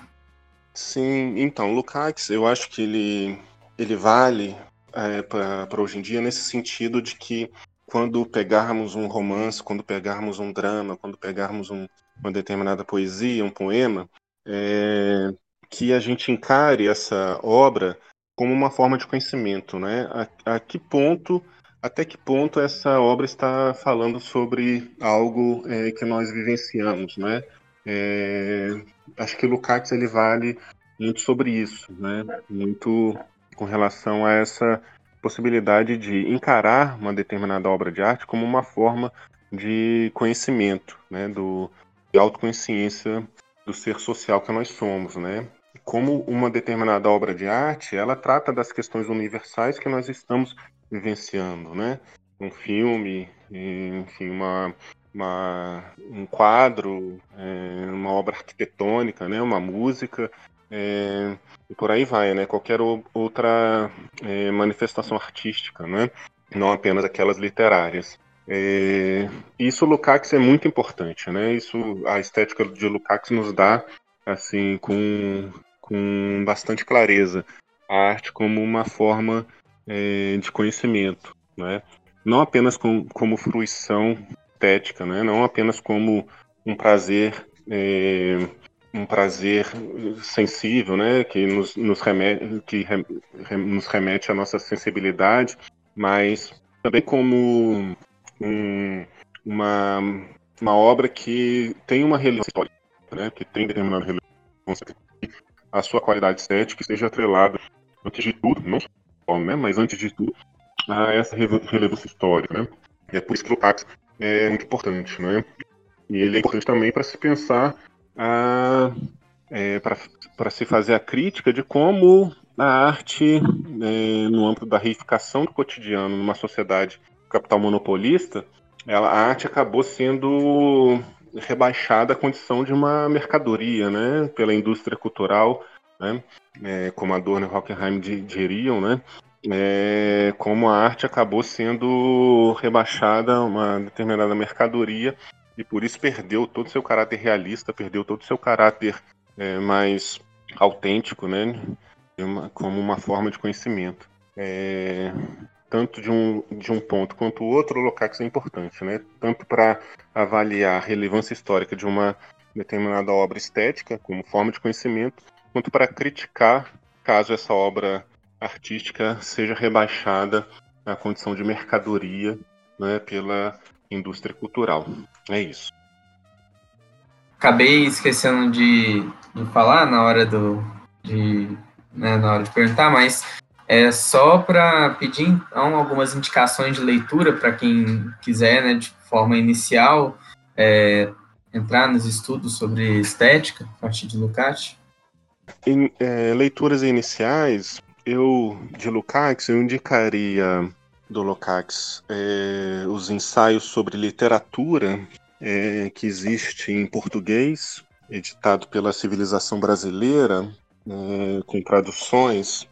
Sim, então, Lukács, eu acho que ele, ele vale é, para hoje em dia nesse sentido de que quando pegarmos um romance, quando pegarmos um drama, quando pegarmos um, uma determinada poesia, um poema, é, que a gente encare essa obra como uma forma de conhecimento, né? A, a, que ponto, até que ponto essa obra está falando sobre algo é, que nós vivenciamos, né? É, acho que Lukács ele vale muito sobre isso, né? Muito com relação a essa possibilidade de encarar uma determinada obra de arte como uma forma de conhecimento, né? Do de autoconsciência do ser social que nós somos, né? Como uma determinada obra de arte, ela trata das questões universais que nós estamos vivenciando, né? Um filme, enfim, uma, uma um quadro, é, uma obra arquitetônica, né? Uma música, é, e por aí vai, né? Qualquer outra é, manifestação artística, né? Não apenas aquelas literárias. É, isso Lukács é muito importante, né? Isso a estética de Lukács nos dá assim com, com bastante clareza a arte como uma forma é, de conhecimento, né? Não apenas com, como fruição estética, né? Não apenas como um prazer é, um prazer sensível, né? Que nos, nos remete que re, nos remete à nossa sensibilidade, mas também como um, uma, uma obra que tem uma relevância histórica, né, que tem determinada relevância, a sua qualidade estética esteja atrelada, antes de tudo, não só, né, mas antes de tudo, a essa relevância histórica. Né? E é por isso que o Pax é muito importante. Né? E ele é importante também para se pensar, é, para se fazer a crítica de como a arte, é, no âmbito da reificação do cotidiano numa sociedade capital monopolista, ela, a arte acabou sendo rebaixada à condição de uma mercadoria, né, pela indústria cultural, né, é, como Adorno e Hockenheim diriam, né, é, como a arte acabou sendo rebaixada a uma determinada mercadoria e por isso perdeu todo o seu caráter realista, perdeu todo o seu caráter é, mais autêntico, né, como uma forma de conhecimento. É, tanto de um, de um ponto quanto o outro, o Lukács é importante, né? Tanto para avaliar a relevância histórica de uma determinada obra estética, como forma de conhecimento, quanto para criticar caso essa obra artística seja rebaixada à condição de mercadoria né, pela indústria cultural. É isso. Acabei esquecendo de, de falar na hora do de, né, na hora de perguntar, mas é só para pedir então algumas indicações de leitura para quem quiser, né, de forma inicial, é, entrar nos estudos sobre estética a partir de Lukács. Em é, leituras iniciais, eu de Lukács eu indicaria do Lukács é, os ensaios sobre literatura é, que existe em português, editado pela Civilização Brasileira, é, com traduções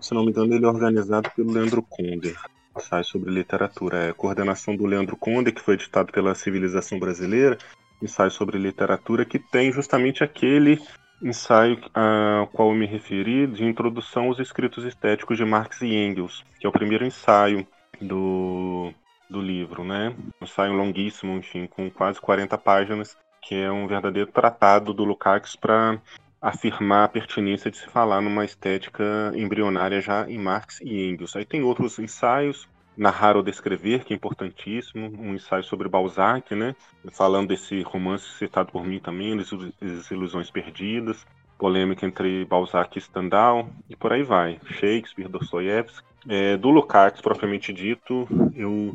se não me engano, ele é organizado pelo Leandro Conde. Sai sobre literatura. É coordenação do Leandro Conde, que foi editado pela Civilização Brasileira, ensaio sobre literatura, que tem justamente aquele ensaio ao qual eu me referi, de introdução aos escritos estéticos de Marx e Engels, que é o primeiro ensaio do, do livro, né? Um ensaio longuíssimo, enfim, com quase 40 páginas, que é um verdadeiro tratado do Lukács para afirmar a pertinência de se falar numa estética embrionária já em Marx e Engels. Aí tem outros ensaios, Narrar ou Descrever, que é importantíssimo, um ensaio sobre Balzac, né? falando desse romance citado por mim também, As Ilusões Perdidas, polêmica entre Balzac e Stendhal, e por aí vai. Shakespeare, Dostoiévski. É, do Lukács, propriamente dito, eu,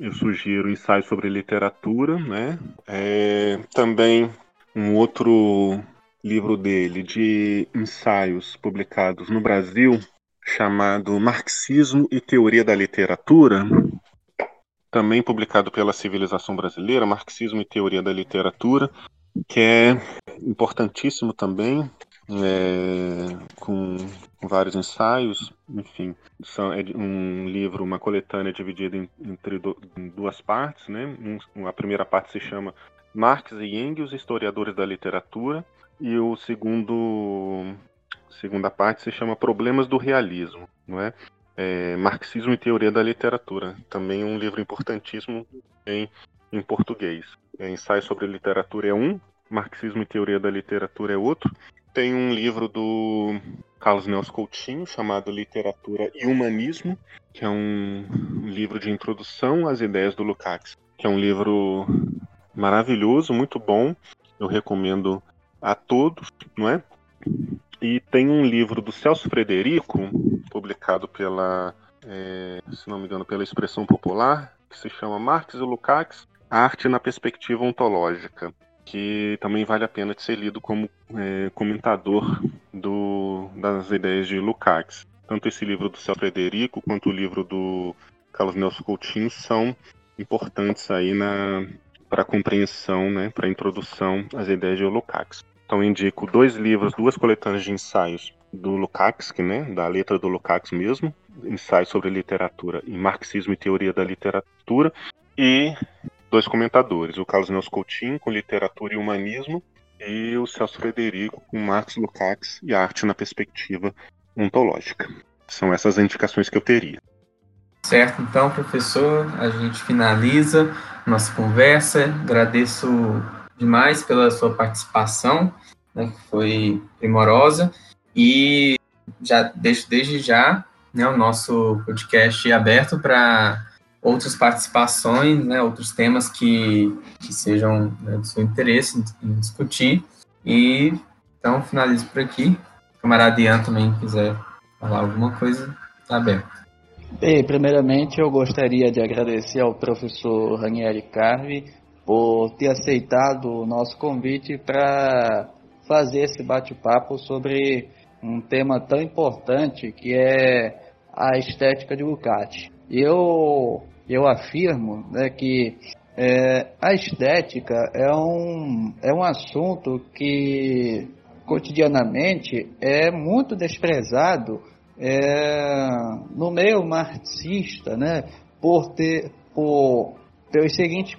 eu sugiro ensaios sobre literatura, né? É, também um outro livro dele de ensaios publicados no Brasil, chamado Marxismo e Teoria da Literatura, também publicado pela Civilização Brasileira, Marxismo e Teoria da Literatura, que é importantíssimo também, é, com vários ensaios, enfim, são, é um livro, uma coletânea dividida em, entre do, em duas partes, né? Um, a primeira parte se chama Marx e Engels, historiadores da literatura, e o segundo segunda parte se chama Problemas do Realismo, não é? é Marxismo e Teoria da Literatura, também um livro importantíssimo em, em português. É, Ensaio sobre Literatura é um, Marxismo e Teoria da Literatura é outro. Tem um livro do Carlos Nelson Coutinho chamado Literatura e Humanismo, que é um livro de introdução às ideias do Lukács, que é um livro maravilhoso, muito bom. Eu recomendo a todos, não é? E tem um livro do Celso Frederico, publicado pela, é, se não me engano, pela Expressão Popular, que se chama Marx e Lukács, Arte na Perspectiva Ontológica, que também vale a pena de ser lido como é, comentador do, das ideias de Lukács. Tanto esse livro do Celso Frederico quanto o livro do Carlos Nelson Coutinho são importantes aí na para a compreensão, né, para a introdução às ideias de Lukács. Então indico dois livros, duas coletâneas de ensaios do Lukács, né, da letra do Lukács mesmo, ensaios sobre literatura e marxismo e teoria da literatura, e dois comentadores, o Carlos Nelson Coutinho com literatura e humanismo e o Celso Frederico com Marx, Lukács e arte na perspectiva ontológica. São essas as indicações que eu teria. Certo, então, professor, a gente finaliza nossa conversa. Agradeço demais pela sua participação, né, que foi primorosa, e já deixo desde já né, o nosso podcast aberto para outras participações, né, outros temas que, que sejam né, do seu interesse em discutir. E então finalizo por aqui. O camarada Ian também quiser falar alguma coisa, está aberto. Bem, primeiramente eu gostaria de agradecer ao professor Ranieri Carvi por ter aceitado o nosso convite para fazer esse bate-papo sobre um tema tão importante que é a estética de Lukács. Eu, eu afirmo né, que é, a estética é um, é um assunto que cotidianamente é muito desprezado é, no meio marxista, né, por ter por pelos seguintes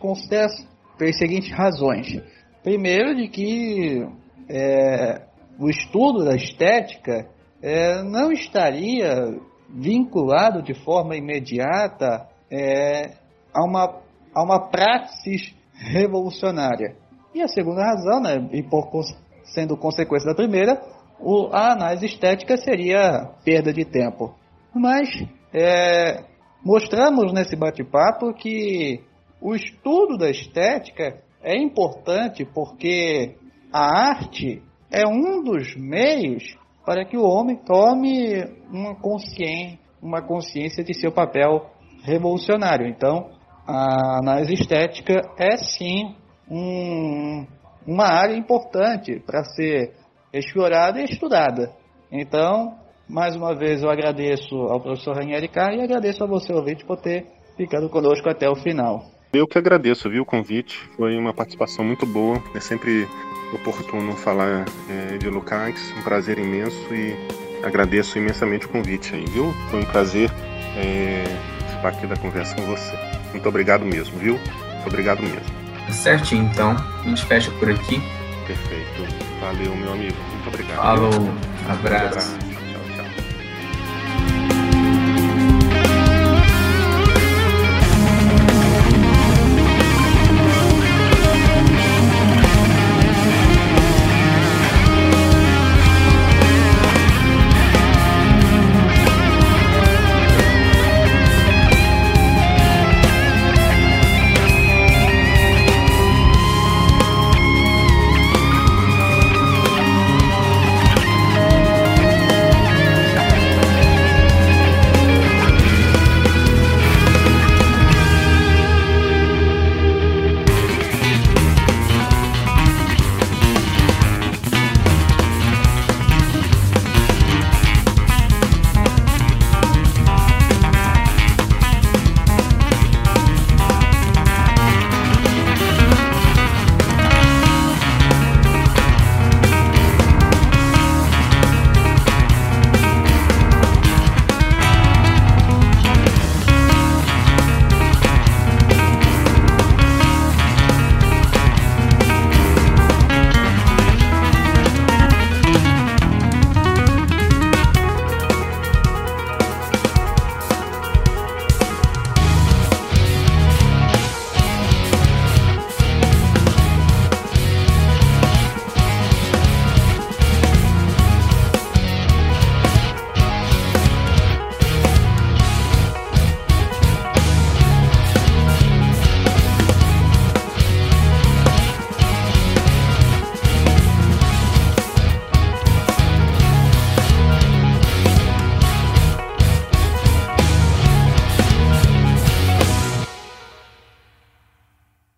pelas seguintes razões. Primeiro, de que é, o estudo da estética é, não estaria vinculado de forma imediata é, a, uma, a uma praxis revolucionária. E a segunda razão, né, e por, sendo consequência da primeira, o, a análise estética seria perda de tempo. Mas é, mostramos nesse bate-papo que o estudo da estética é importante porque a arte é um dos meios para que o homem tome uma consciência, uma consciência de seu papel revolucionário. Então, a análise estética é sim um, uma área importante para ser explorada e estudada. Então, mais uma vez eu agradeço ao professor Ranieri Carr e agradeço a você, ouvinte, por ter ficado conosco até o final. Eu que agradeço, viu, o convite. Foi uma participação muito boa. É sempre oportuno falar é, de Lukács. Um prazer imenso e agradeço imensamente o convite aí, viu? Foi um prazer é, participar aqui da conversa com você. Muito obrigado mesmo, viu? Muito obrigado mesmo. Certinho, então. A gente fecha por aqui. Perfeito. Valeu, meu amigo. Muito obrigado. Falou. Abraço. Um abraço.